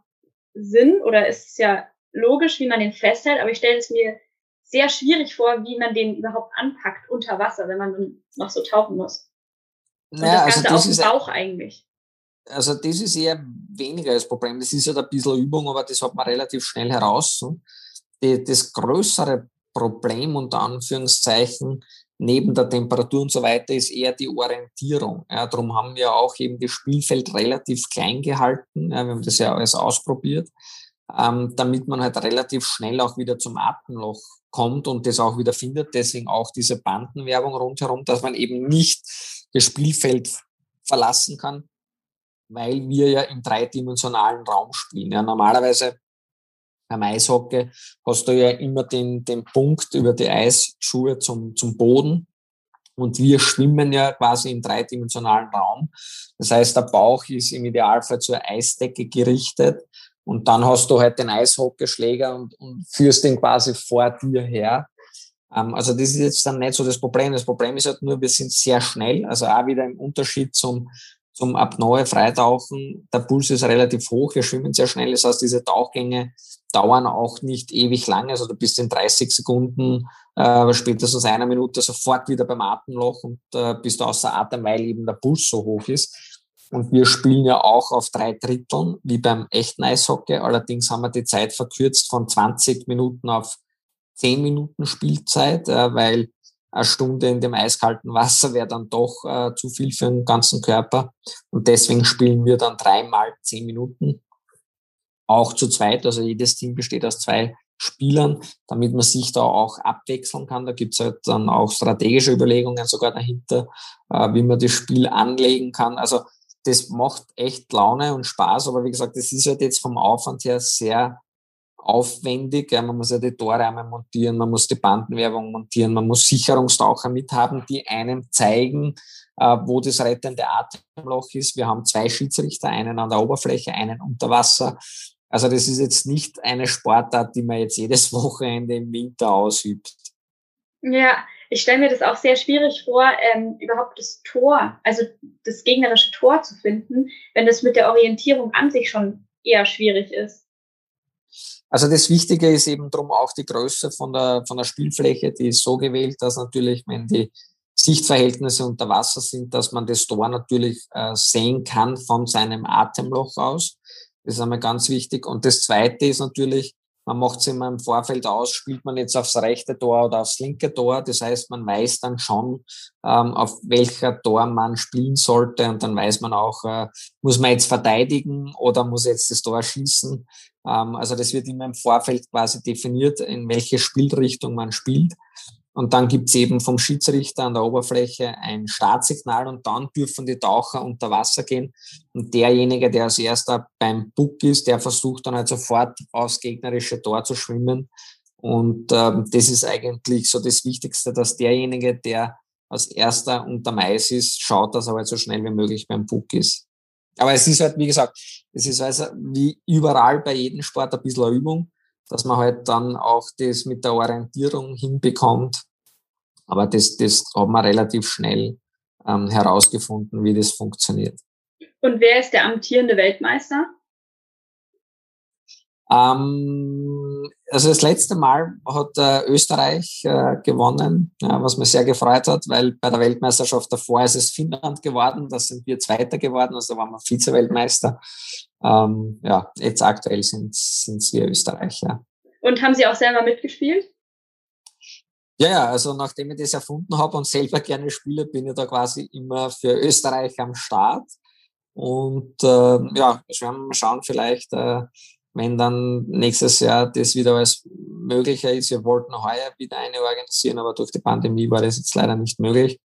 Speaker 5: Sinn oder ist es ja logisch, wie man den festhält, aber ich stelle es mir sehr schwierig vor, wie man den überhaupt anpackt unter Wasser, wenn man dann noch so tauchen muss. Und naja, das Ganze also das auf dem Bauch eigentlich.
Speaker 6: Also das ist eher weniger das Problem. Das ist ja halt ein bisschen Übung, aber das hat man relativ schnell heraus. Die, das größere Problem unter Anführungszeichen neben der Temperatur und so weiter ist eher die Orientierung. Ja, darum haben wir auch eben das Spielfeld relativ klein gehalten. Ja, wir haben das ja alles ausprobiert, ähm, damit man halt relativ schnell auch wieder zum Atemloch kommt und das auch wieder findet. Deswegen auch diese Bandenwerbung rundherum, dass man eben nicht das Spielfeld verlassen kann, weil wir ja im dreidimensionalen Raum spielen. Ja, normalerweise beim Eishockey hast du ja immer den, den Punkt über die Eisschuhe zum, zum Boden. Und wir schwimmen ja quasi im dreidimensionalen Raum. Das heißt, der Bauch ist im Idealfall zur Eisdecke gerichtet und dann hast du halt den Eishockeyschläger und, und führst den quasi vor dir her. Ähm, also das ist jetzt dann nicht so das Problem. Das Problem ist halt nur, wir sind sehr schnell. Also auch wieder im Unterschied zum, zum Apnoe Freitauchen. Der Puls ist relativ hoch. Wir schwimmen sehr schnell. Das heißt, diese Tauchgänge dauern auch nicht ewig lang. Also du bist in 30 Sekunden, äh, spätestens einer Minute sofort wieder beim Atemloch und äh, bist außer Atem, weil eben der Puls so hoch ist. Und wir spielen ja auch auf drei Dritteln, wie beim echten Eishockey. Allerdings haben wir die Zeit verkürzt von 20 Minuten auf 10 Minuten Spielzeit, äh, weil eine Stunde in dem eiskalten Wasser wäre dann doch äh, zu viel für den ganzen Körper. Und deswegen spielen wir dann dreimal 10 Minuten. Auch zu zweit, also jedes Team besteht aus zwei Spielern, damit man sich da auch abwechseln kann. Da gibt's halt dann auch strategische Überlegungen sogar dahinter, äh, wie man das Spiel anlegen kann. Also das macht echt Laune und Spaß, aber wie gesagt, das ist halt jetzt vom Aufwand her sehr aufwendig. Man muss ja die einmal montieren, man muss die Bandenwerbung montieren, man muss Sicherungstaucher mithaben, die einem zeigen, äh, wo das rettende Atemloch ist. Wir haben zwei Schiedsrichter, einen an der Oberfläche, einen unter Wasser. Also das ist jetzt nicht eine Sportart, die man jetzt jedes Wochenende im Winter ausübt.
Speaker 5: Ja, ich stelle mir das auch sehr schwierig vor, ähm, überhaupt das Tor, also das gegnerische Tor zu finden, wenn das mit der Orientierung an sich schon eher schwierig ist.
Speaker 6: Also das Wichtige ist eben drum auch die Größe von der, von der Spielfläche, die ist so gewählt, dass natürlich, wenn die Sichtverhältnisse unter Wasser sind, dass man das Tor natürlich äh, sehen kann von seinem Atemloch aus. Das ist einmal ganz wichtig. Und das Zweite ist natürlich, man macht es immer im Vorfeld aus, spielt man jetzt aufs rechte Tor oder aufs linke Tor. Das heißt, man weiß dann schon, ähm, auf welcher Tor man spielen sollte. Und dann weiß man auch, äh, muss man jetzt verteidigen oder muss jetzt das Tor schießen. Ähm, also das wird immer im Vorfeld quasi definiert, in welche Spielrichtung man spielt. Und dann gibt's eben vom Schiedsrichter an der Oberfläche ein Startsignal und dann dürfen die Taucher unter Wasser gehen. Und derjenige, der als erster beim Buck ist, der versucht dann halt sofort aufs gegnerische Tor zu schwimmen. Und ähm, das ist eigentlich so das Wichtigste, dass derjenige, der als erster unter Mais ist, schaut, dass er halt so schnell wie möglich beim Buck ist. Aber es ist halt, wie gesagt, es ist also wie überall bei jedem Sport ein bisschen eine Übung dass man halt dann auch das mit der Orientierung hinbekommt. Aber das, das haben wir relativ schnell ähm, herausgefunden, wie das funktioniert.
Speaker 5: Und wer ist der amtierende Weltmeister?
Speaker 6: Ähm, also das letzte Mal hat äh, Österreich äh, gewonnen, ja, was mich sehr gefreut hat, weil bei der Weltmeisterschaft davor ist es Finnland geworden, da sind wir Zweiter geworden, also waren wir Vize-Weltmeister. Ähm, ja, jetzt aktuell sind es wir Österreicher.
Speaker 5: Und haben Sie auch selber mitgespielt?
Speaker 6: Ja, ja, also nachdem ich das erfunden habe und selber gerne spiele, bin ich da quasi immer für Österreich am Start. Und äh, ja, wir werden mal schauen, vielleicht, äh, wenn dann nächstes Jahr das wieder als möglicher ist. Wir wollten heuer wieder eine organisieren, aber durch die Pandemie war das jetzt leider nicht möglich.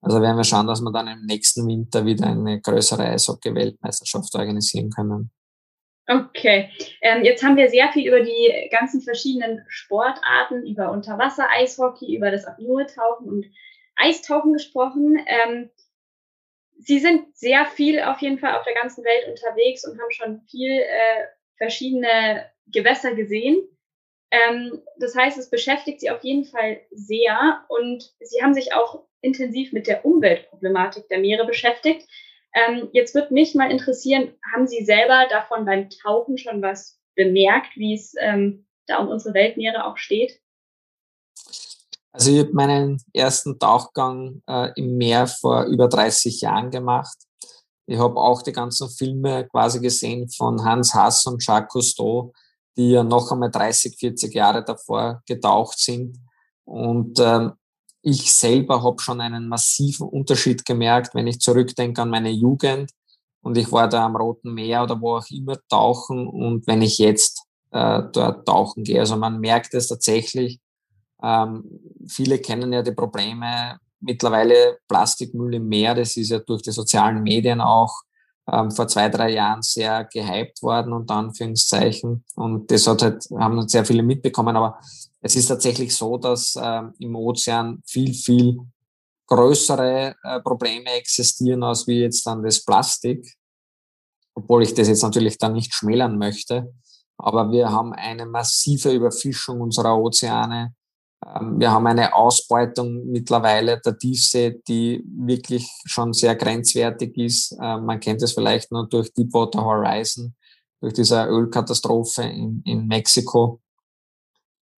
Speaker 6: Also werden wir schauen, dass wir dann im nächsten Winter wieder eine größere Eishockey-Weltmeisterschaft organisieren können.
Speaker 5: Okay, ähm, jetzt haben wir sehr viel über die ganzen verschiedenen Sportarten, über Unterwasser-Eishockey, über das Apnoe-Tauchen und Eistauchen gesprochen. Ähm, Sie sind sehr viel auf jeden Fall auf der ganzen Welt unterwegs und haben schon viel äh, verschiedene Gewässer gesehen. Ähm, das heißt, es beschäftigt Sie auf jeden Fall sehr und Sie haben sich auch intensiv mit der Umweltproblematik der Meere beschäftigt. Ähm, jetzt würde mich mal interessieren, haben Sie selber davon beim Tauchen schon was bemerkt, wie es ähm, da um unsere Weltmeere auch steht?
Speaker 6: Also ich habe meinen ersten Tauchgang äh, im Meer vor über 30 Jahren gemacht. Ich habe auch die ganzen Filme quasi gesehen von Hans Hass und Jacques Cousteau, die ja noch einmal 30, 40 Jahre davor getaucht sind. Und ähm, ich selber habe schon einen massiven Unterschied gemerkt, wenn ich zurückdenke an meine Jugend und ich war da am Roten Meer oder wo auch immer tauchen und wenn ich jetzt äh, dort tauchen gehe. Also man merkt es tatsächlich. Ähm, viele kennen ja die Probleme mittlerweile Plastikmüll im Meer. Das ist ja durch die sozialen Medien auch ähm, vor zwei, drei Jahren sehr gehypt worden, unter Anführungszeichen. Und das hat halt, haben sehr viele mitbekommen. Aber es ist tatsächlich so, dass äh, im Ozean viel, viel größere äh, Probleme existieren, als wie jetzt dann das Plastik. Obwohl ich das jetzt natürlich dann nicht schmälern möchte. Aber wir haben eine massive Überfischung unserer Ozeane. Ähm, wir haben eine Ausbeutung mittlerweile der Tiefsee, die wirklich schon sehr grenzwertig ist. Ähm, man kennt es vielleicht nur durch Deepwater Horizon, durch diese Ölkatastrophe in, in Mexiko.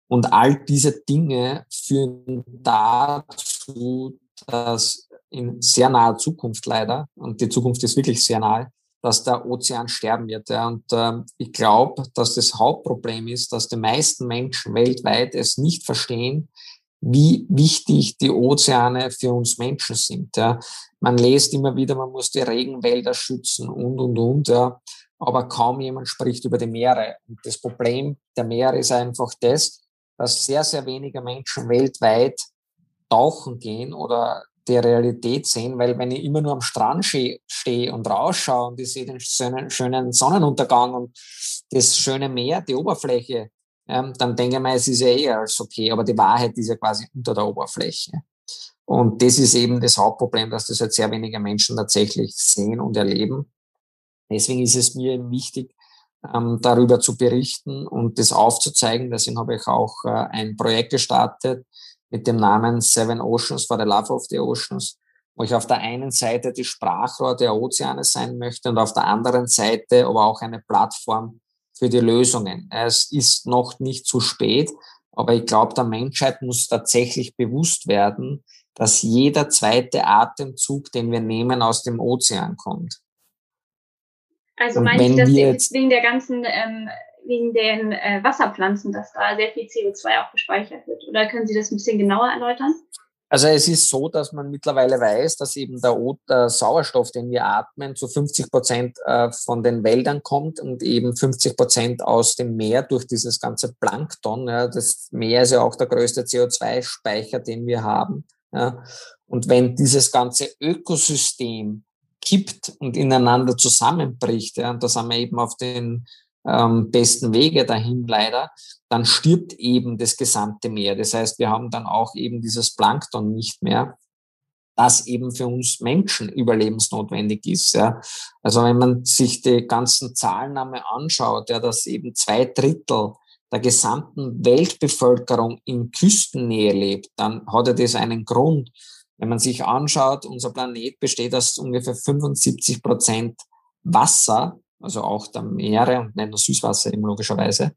Speaker 6: Und all diese Dinge führen dazu, dass in sehr naher Zukunft leider, und die Zukunft ist wirklich sehr nahe, dass der Ozean sterben wird. Ja. Und ähm, ich glaube, dass das Hauptproblem ist, dass die meisten Menschen weltweit es nicht verstehen, wie wichtig die Ozeane für uns Menschen sind. Ja. Man liest immer wieder, man muss die Regenwälder schützen und, und, und. Ja. Aber kaum jemand spricht über die Meere. Und das Problem der Meere ist einfach das, dass sehr, sehr wenige Menschen weltweit tauchen gehen oder die Realität sehen, weil wenn ich immer nur am Strand stehe und rausschaue und ich sehe den schönen, Sonnenuntergang und das schöne Meer, die Oberfläche, ähm, dann denke ich mir, es ist ja eher als okay, aber die Wahrheit ist ja quasi unter der Oberfläche. Und das ist eben das Hauptproblem, dass das halt sehr wenige Menschen tatsächlich sehen und erleben. Deswegen ist es mir wichtig, ähm, darüber zu berichten und das aufzuzeigen. Deswegen habe ich auch äh, ein Projekt gestartet, mit dem Namen Seven Oceans for the Love of the Oceans, wo ich auf der einen Seite die Sprachrohr der Ozeane sein möchte und auf der anderen Seite aber auch eine Plattform für die Lösungen. Es ist noch nicht zu spät, aber ich glaube, der Menschheit muss tatsächlich bewusst werden, dass jeder zweite Atemzug, den wir nehmen, aus dem Ozean kommt.
Speaker 5: Also meine ich, dass jetzt wegen der ganzen ähm, wegen den äh, Wasserpflanzen, dass da sehr viel CO2 auch gespeichert wird? Oder können Sie das ein bisschen genauer erläutern?
Speaker 6: Also es ist so, dass man mittlerweile weiß, dass eben der, der Sauerstoff, den wir atmen, zu 50 Prozent äh, von den Wäldern kommt und eben 50 Prozent aus dem Meer durch dieses ganze Plankton. Ja, das Meer ist ja auch der größte CO2-Speicher, den wir haben. Ja. Und wenn dieses ganze Ökosystem kippt und ineinander zusammenbricht, ja, und da sind wir eben auf den ähm, besten Wege dahin leider, dann stirbt eben das gesamte Meer. Das heißt, wir haben dann auch eben dieses Plankton nicht mehr, das eben für uns Menschen überlebensnotwendig ist. Ja. Also wenn man sich die ganzen Zahlen einmal anschaut, ja, dass eben zwei Drittel der gesamten Weltbevölkerung in Küstennähe lebt, dann hat er das einen Grund. Wenn man sich anschaut, unser Planet besteht aus ungefähr 75 Prozent Wasser also auch der Meere und nicht nur Süßwasser eben logischerweise,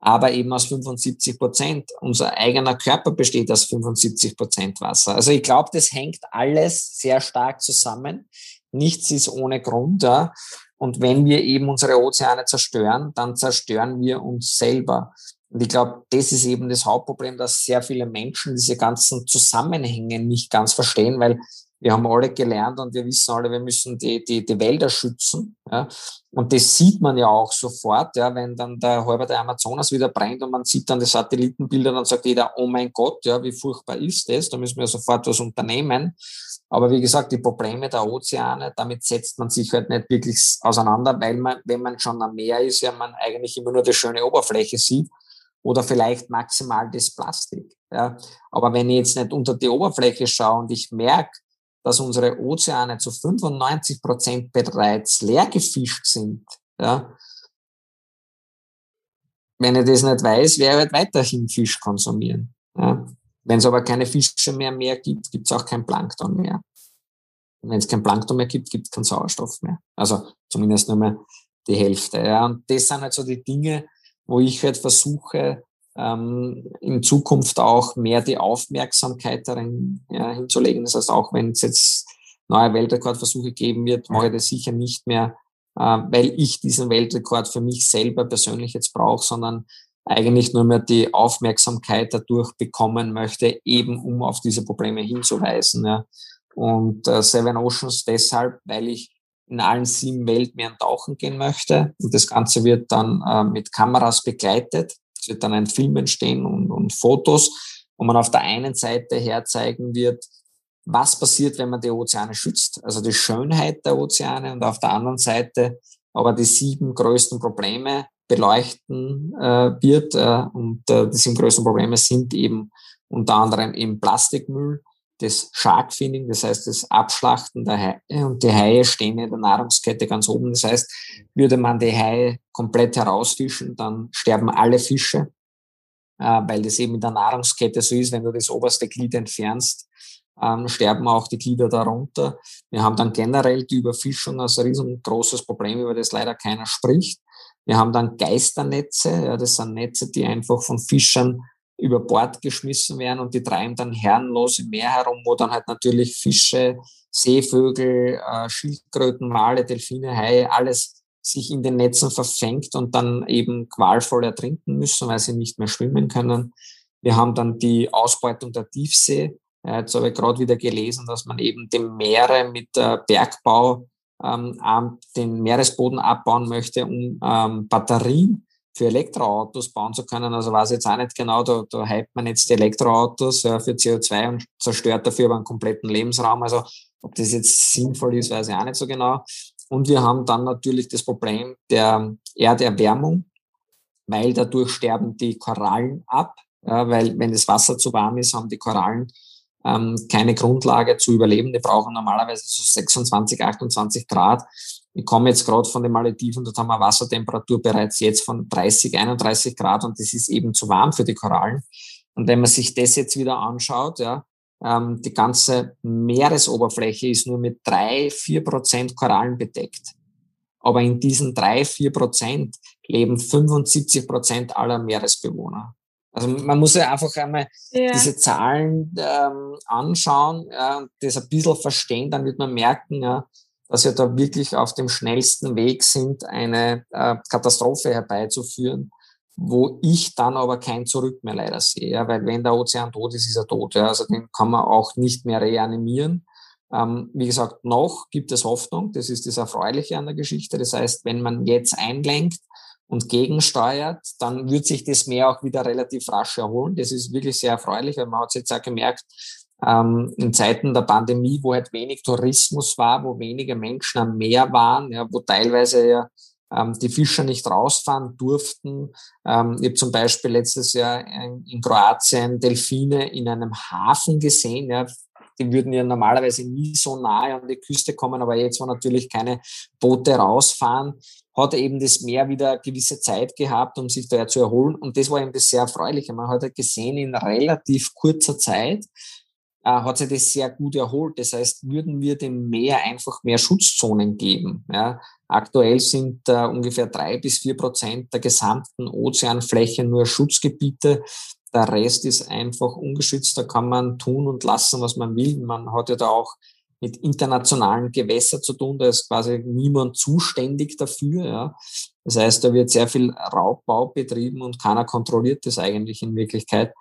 Speaker 6: aber eben aus 75 Prozent. Unser eigener Körper besteht aus 75 Prozent Wasser. Also ich glaube, das hängt alles sehr stark zusammen. Nichts ist ohne Grund. Ja. Und wenn wir eben unsere Ozeane zerstören, dann zerstören wir uns selber. Und ich glaube, das ist eben das Hauptproblem, dass sehr viele Menschen diese ganzen Zusammenhänge nicht ganz verstehen, weil wir haben alle gelernt und wir wissen alle, wir müssen die, die, die Wälder schützen. Ja. Und das sieht man ja auch sofort, ja, wenn dann der halbe der Amazonas wieder brennt und man sieht dann die Satellitenbilder, dann sagt jeder, oh mein Gott, ja, wie furchtbar ist das? Da müssen wir sofort was unternehmen. Aber wie gesagt, die Probleme der Ozeane, damit setzt man sich halt nicht wirklich auseinander, weil man, wenn man schon am Meer ist, ja, man eigentlich immer nur die schöne Oberfläche sieht oder vielleicht maximal das Plastik. Ja. Aber wenn ich jetzt nicht unter die Oberfläche schaue und ich merke, dass unsere Ozeane zu 95 Prozent bereits leer gefischt sind. Ja. Wenn ich das nicht weiß, werde ich halt weiterhin Fisch konsumieren. Ja. Wenn es aber keine Fische mehr mehr gibt, gibt es auch kein Plankton mehr. wenn es kein Plankton mehr gibt, gibt es keinen Sauerstoff mehr. Also zumindest nur mehr die Hälfte. Ja. Und das sind halt so die Dinge, wo ich halt versuche, ähm, in Zukunft auch mehr die Aufmerksamkeit darin ja, hinzulegen. Das heißt, auch wenn es jetzt neue Weltrekordversuche geben wird, mache ich das sicher nicht mehr, äh, weil ich diesen Weltrekord für mich selber persönlich jetzt brauche, sondern eigentlich nur mehr die Aufmerksamkeit dadurch bekommen möchte, eben um auf diese Probleme hinzuweisen. Ja. Und äh, Seven Oceans deshalb, weil ich in allen sieben Weltmeeren tauchen gehen möchte. Und das Ganze wird dann äh, mit Kameras begleitet. Wird dann ein Film entstehen und, und Fotos, wo man auf der einen Seite herzeigen wird, was passiert, wenn man die Ozeane schützt, also die Schönheit der Ozeane und auf der anderen Seite aber die sieben größten Probleme beleuchten äh, wird. Äh, und äh, die sieben größten Probleme sind eben unter anderem eben Plastikmüll, das Sharkfinning, das heißt das Abschlachten der Haie und die Haie stehen in der Nahrungskette ganz oben. Das heißt, würde man die Haie komplett herausfischen, dann sterben alle Fische, äh, weil das eben in der Nahrungskette so ist, wenn du das oberste Glied entfernst, ähm, sterben auch die Glieder darunter. Wir haben dann generell die Überfischung als riesengroßes Problem, über das leider keiner spricht. Wir haben dann Geisternetze, ja, das sind Netze, die einfach von Fischern über Bord geschmissen werden und die treiben dann herrenlos im Meer herum, wo dann halt natürlich Fische, Seevögel, äh, Schildkröten, Wale, Delfine, Haie, alles sich in den Netzen verfängt und dann eben qualvoll ertrinken müssen, weil sie nicht mehr schwimmen können. Wir haben dann die Ausbeutung der Tiefsee. Jetzt habe ich gerade wieder gelesen, dass man eben die Meere mit Bergbau ähm, den Meeresboden abbauen möchte, um ähm, Batterien für Elektroautos bauen zu können. Also weiß jetzt auch nicht genau, da, da hypt man jetzt die Elektroautos ja, für CO2 und zerstört dafür aber einen kompletten Lebensraum. Also ob das jetzt sinnvoll ist, weiß ich auch nicht so genau. Und wir haben dann natürlich das Problem der Erderwärmung, weil dadurch sterben die Korallen ab, ja, weil wenn das Wasser zu warm ist, haben die Korallen ähm, keine Grundlage zu überleben. Die brauchen normalerweise so 26, 28 Grad. Ich komme jetzt gerade von den Malediven, dort haben wir Wassertemperatur bereits jetzt von 30, 31 Grad und das ist eben zu warm für die Korallen. Und wenn man sich das jetzt wieder anschaut, ja, ähm, die ganze Meeresoberfläche ist nur mit drei, vier Prozent Korallen bedeckt. Aber in diesen drei, vier Prozent leben 75 Prozent aller Meeresbewohner. Also man muss ja einfach einmal ja. diese Zahlen ähm, anschauen, ja, das ein bisschen verstehen, dann wird man merken, ja, dass wir da wirklich auf dem schnellsten Weg sind, eine äh, Katastrophe herbeizuführen, wo ich dann aber kein Zurück mehr leider sehe. Ja, weil wenn der Ozean tot ist, ist er tot. Ja, also den kann man auch nicht mehr reanimieren. Ähm, wie gesagt, noch gibt es Hoffnung. Das ist das Erfreuliche an der Geschichte. Das heißt, wenn man jetzt einlenkt, und gegensteuert, dann wird sich das Meer auch wieder relativ rasch erholen. Das ist wirklich sehr erfreulich, weil man hat jetzt auch gemerkt, ähm, in Zeiten der Pandemie, wo halt wenig Tourismus war, wo wenige Menschen am Meer waren, ja, wo teilweise ja ähm, die Fischer nicht rausfahren durften. Ähm, ich habe zum Beispiel letztes Jahr in, Kroatien Delfine in einem Hafen gesehen. Ja, die würden ja normalerweise nie so nahe an die Küste kommen, aber jetzt, wo natürlich keine Boote rausfahren, hat eben das Meer wieder gewisse Zeit gehabt, um sich da zu erholen. Und das war eben das sehr Erfreuliche. Man hat gesehen, in relativ kurzer Zeit hat sich das sehr gut erholt. Das heißt, würden wir dem Meer einfach mehr Schutzzonen geben. Ja? Aktuell sind äh, ungefähr drei bis vier Prozent der gesamten Ozeanfläche nur Schutzgebiete. Der Rest ist einfach ungeschützt. Da kann man tun und lassen, was man will. Man hat ja da auch mit internationalen Gewässern zu tun. Da ist quasi niemand zuständig dafür. Ja. Das heißt, da wird sehr viel Raubbau betrieben und keiner kontrolliert das eigentlich in Wirklichkeit.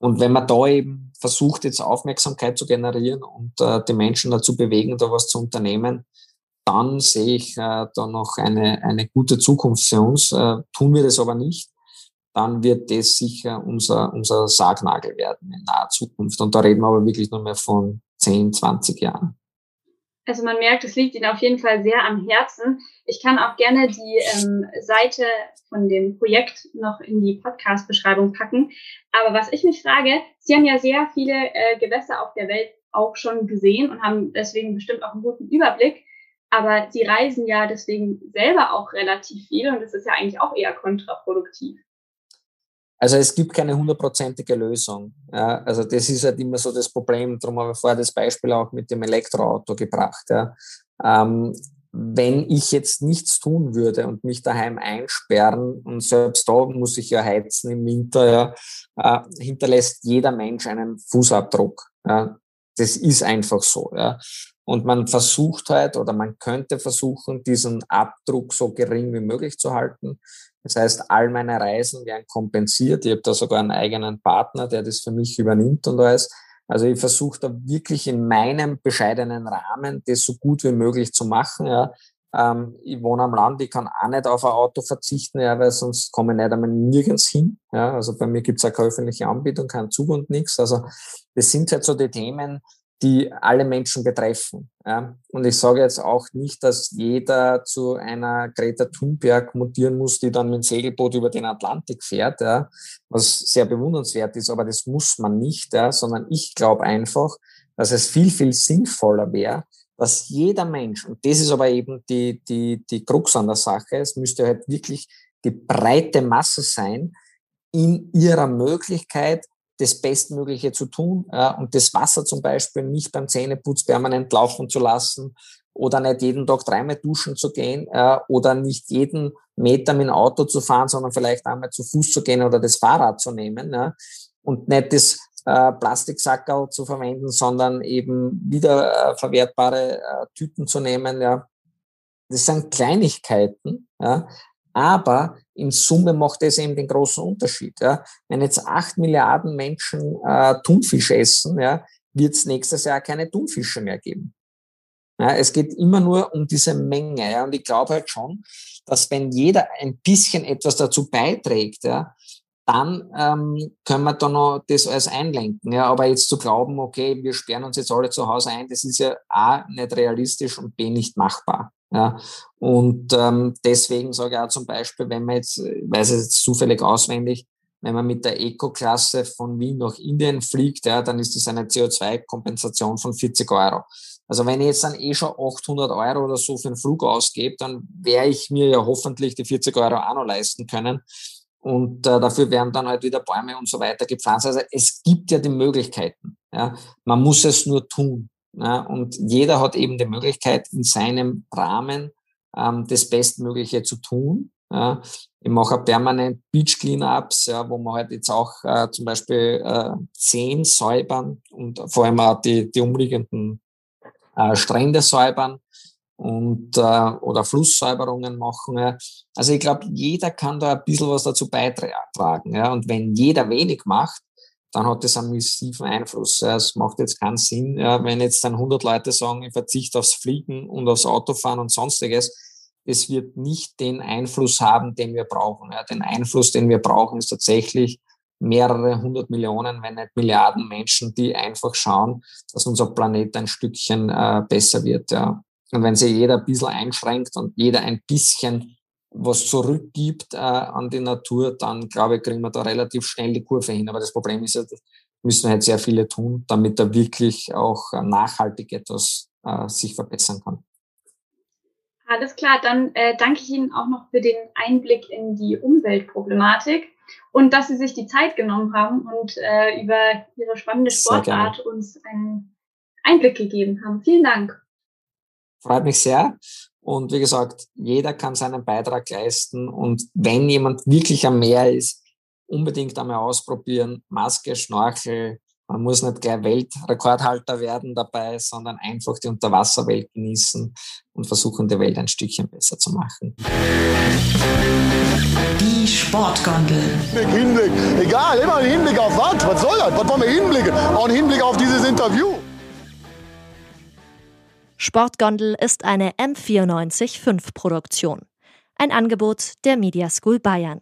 Speaker 6: Und wenn man da eben versucht, jetzt Aufmerksamkeit zu generieren und äh, die Menschen dazu bewegen, da was zu unternehmen, dann sehe ich äh, da noch eine, eine gute Zukunft für uns. Äh, tun wir das aber nicht, dann wird das sicher unser, unser Sargnagel werden in naher Zukunft. Und da reden wir aber wirklich nur mehr von 10, 20 Jahren.
Speaker 5: Also man merkt, es liegt Ihnen auf jeden Fall sehr am Herzen. Ich kann auch gerne die ähm, Seite von dem Projekt noch in die Podcast-Beschreibung packen. Aber was ich mich frage, Sie haben ja sehr viele äh, Gewässer auf der Welt auch schon gesehen und haben deswegen bestimmt auch einen guten Überblick. Aber Sie reisen ja deswegen selber auch relativ viel und das ist ja eigentlich auch eher kontraproduktiv.
Speaker 6: Also es gibt keine hundertprozentige Lösung. Ja, also das ist halt immer so das Problem. Darum habe ich vorher das Beispiel auch mit dem Elektroauto gebracht. Ja. Ähm, wenn ich jetzt nichts tun würde und mich daheim einsperren und selbst da muss ich ja heizen im Winter, ja, äh, hinterlässt jeder Mensch einen Fußabdruck. Ja. Das ist einfach so. Ja. Und man versucht halt oder man könnte versuchen, diesen Abdruck so gering wie möglich zu halten. Das heißt, all meine Reisen werden kompensiert. Ich habe da sogar einen eigenen Partner, der das für mich übernimmt und alles. Also ich versuche da wirklich in meinem bescheidenen Rahmen das so gut wie möglich zu machen. Ja. Ähm, ich wohne am Land, ich kann auch nicht auf ein Auto verzichten, ja, weil sonst komme ich nicht einmal nirgends hin. Ja. Also bei mir gibt es auch keine öffentliche Anbietung, keinen Zug und nichts. Also das sind halt so die Themen, die alle Menschen betreffen. Ja. Und ich sage jetzt auch nicht, dass jeder zu einer Greta Thunberg mutieren muss, die dann mit dem Segelboot über den Atlantik fährt, ja, was sehr bewundernswert ist, aber das muss man nicht, ja, sondern ich glaube einfach, dass es viel, viel sinnvoller wäre, dass jeder Mensch, und das ist aber eben die, die, die Krux an der Sache, es müsste halt wirklich die breite Masse sein, in ihrer Möglichkeit das Bestmögliche zu tun ja, und das Wasser zum Beispiel nicht beim Zähneputz permanent laufen zu lassen oder nicht jeden Tag dreimal duschen zu gehen äh, oder nicht jeden Meter mit dem Auto zu fahren, sondern vielleicht einmal zu Fuß zu gehen oder das Fahrrad zu nehmen. Ja. und nicht das äh, Plastiksackerl zu verwenden, sondern eben wieder äh, verwertbare äh, Tüten zu nehmen. Ja. Das sind Kleinigkeiten, ja, aber in Summe macht es eben den großen Unterschied. Ja. Wenn jetzt acht Milliarden Menschen äh, Thunfisch essen, ja, wird es nächstes Jahr keine Thunfische mehr geben. Ja, es geht immer nur um diese Menge. Ja, und ich glaube halt schon, dass wenn jeder ein bisschen etwas dazu beiträgt, ja, dann ähm, können wir da noch das alles einlenken. Ja, aber jetzt zu glauben, okay, wir sperren uns jetzt alle zu Hause ein, das ist ja A, nicht realistisch und B, nicht machbar. Ja, und ähm, deswegen sage ich auch zum Beispiel, wenn man jetzt, ich weiß es jetzt zufällig auswendig, wenn man mit der Eco-Klasse von Wien nach Indien fliegt, ja, dann ist das eine CO2-Kompensation von 40 Euro. Also wenn ich jetzt dann eh schon 800 Euro oder so für einen Flug ausgebe, dann werde ich mir ja hoffentlich die 40 Euro auch noch leisten können. Und äh, dafür werden dann halt wieder Bäume und so weiter gepflanzt. Also es gibt ja die Möglichkeiten. Ja. Man muss es nur tun. Und jeder hat eben die Möglichkeit, in seinem Rahmen ähm, das Bestmögliche zu tun. Ich mache permanent Beach Cleanups, ja, wo man halt jetzt auch äh, zum Beispiel äh, Zehen säubern und vor allem auch die, die umliegenden äh, Strände säubern und äh, oder Flusssäuberungen machen. Ja. Also ich glaube, jeder kann da ein bisschen was dazu beitragen. Ja. Und wenn jeder wenig macht, dann hat das einen massiven Einfluss. Es macht jetzt keinen Sinn, wenn jetzt dann 100 Leute sagen, ich verzichte aufs Fliegen und aufs Autofahren und sonstiges. Es wird nicht den Einfluss haben, den wir brauchen. Den Einfluss, den wir brauchen, ist tatsächlich mehrere hundert Millionen, wenn nicht Milliarden Menschen, die einfach schauen, dass unser Planet ein Stückchen äh, besser wird. Und wenn sich jeder ein bisschen einschränkt und jeder ein bisschen was zurückgibt äh, an die Natur, dann glaube ich, kriegen wir da relativ schnell die Kurve hin. Aber das Problem ist ja, müssen halt sehr viele tun, damit da wirklich auch nachhaltig etwas äh, sich verbessern kann.
Speaker 5: Alles klar, dann äh, danke ich Ihnen auch noch für den Einblick in die Umweltproblematik und dass Sie sich die Zeit genommen haben und äh, über Ihre spannende Sportart uns einen Einblick gegeben haben. Vielen Dank.
Speaker 6: Freut mich sehr. Und wie gesagt, jeder kann seinen Beitrag leisten. Und wenn jemand wirklich am Meer ist, unbedingt einmal ausprobieren. Maske, Schnorchel. Man muss nicht gleich Weltrekordhalter werden dabei, sondern einfach die Unterwasserwelt genießen und versuchen, die Welt ein Stückchen besser zu machen.
Speaker 3: Die Sportgondel.
Speaker 2: Hinblick, egal, immer ein Hinblick auf was? Was soll das? Was wollen wir hinblicken? Auch ein Hinblick auf dieses Interview.
Speaker 7: Sportgondel ist eine M945 Produktion. Ein Angebot der Media School Bayern.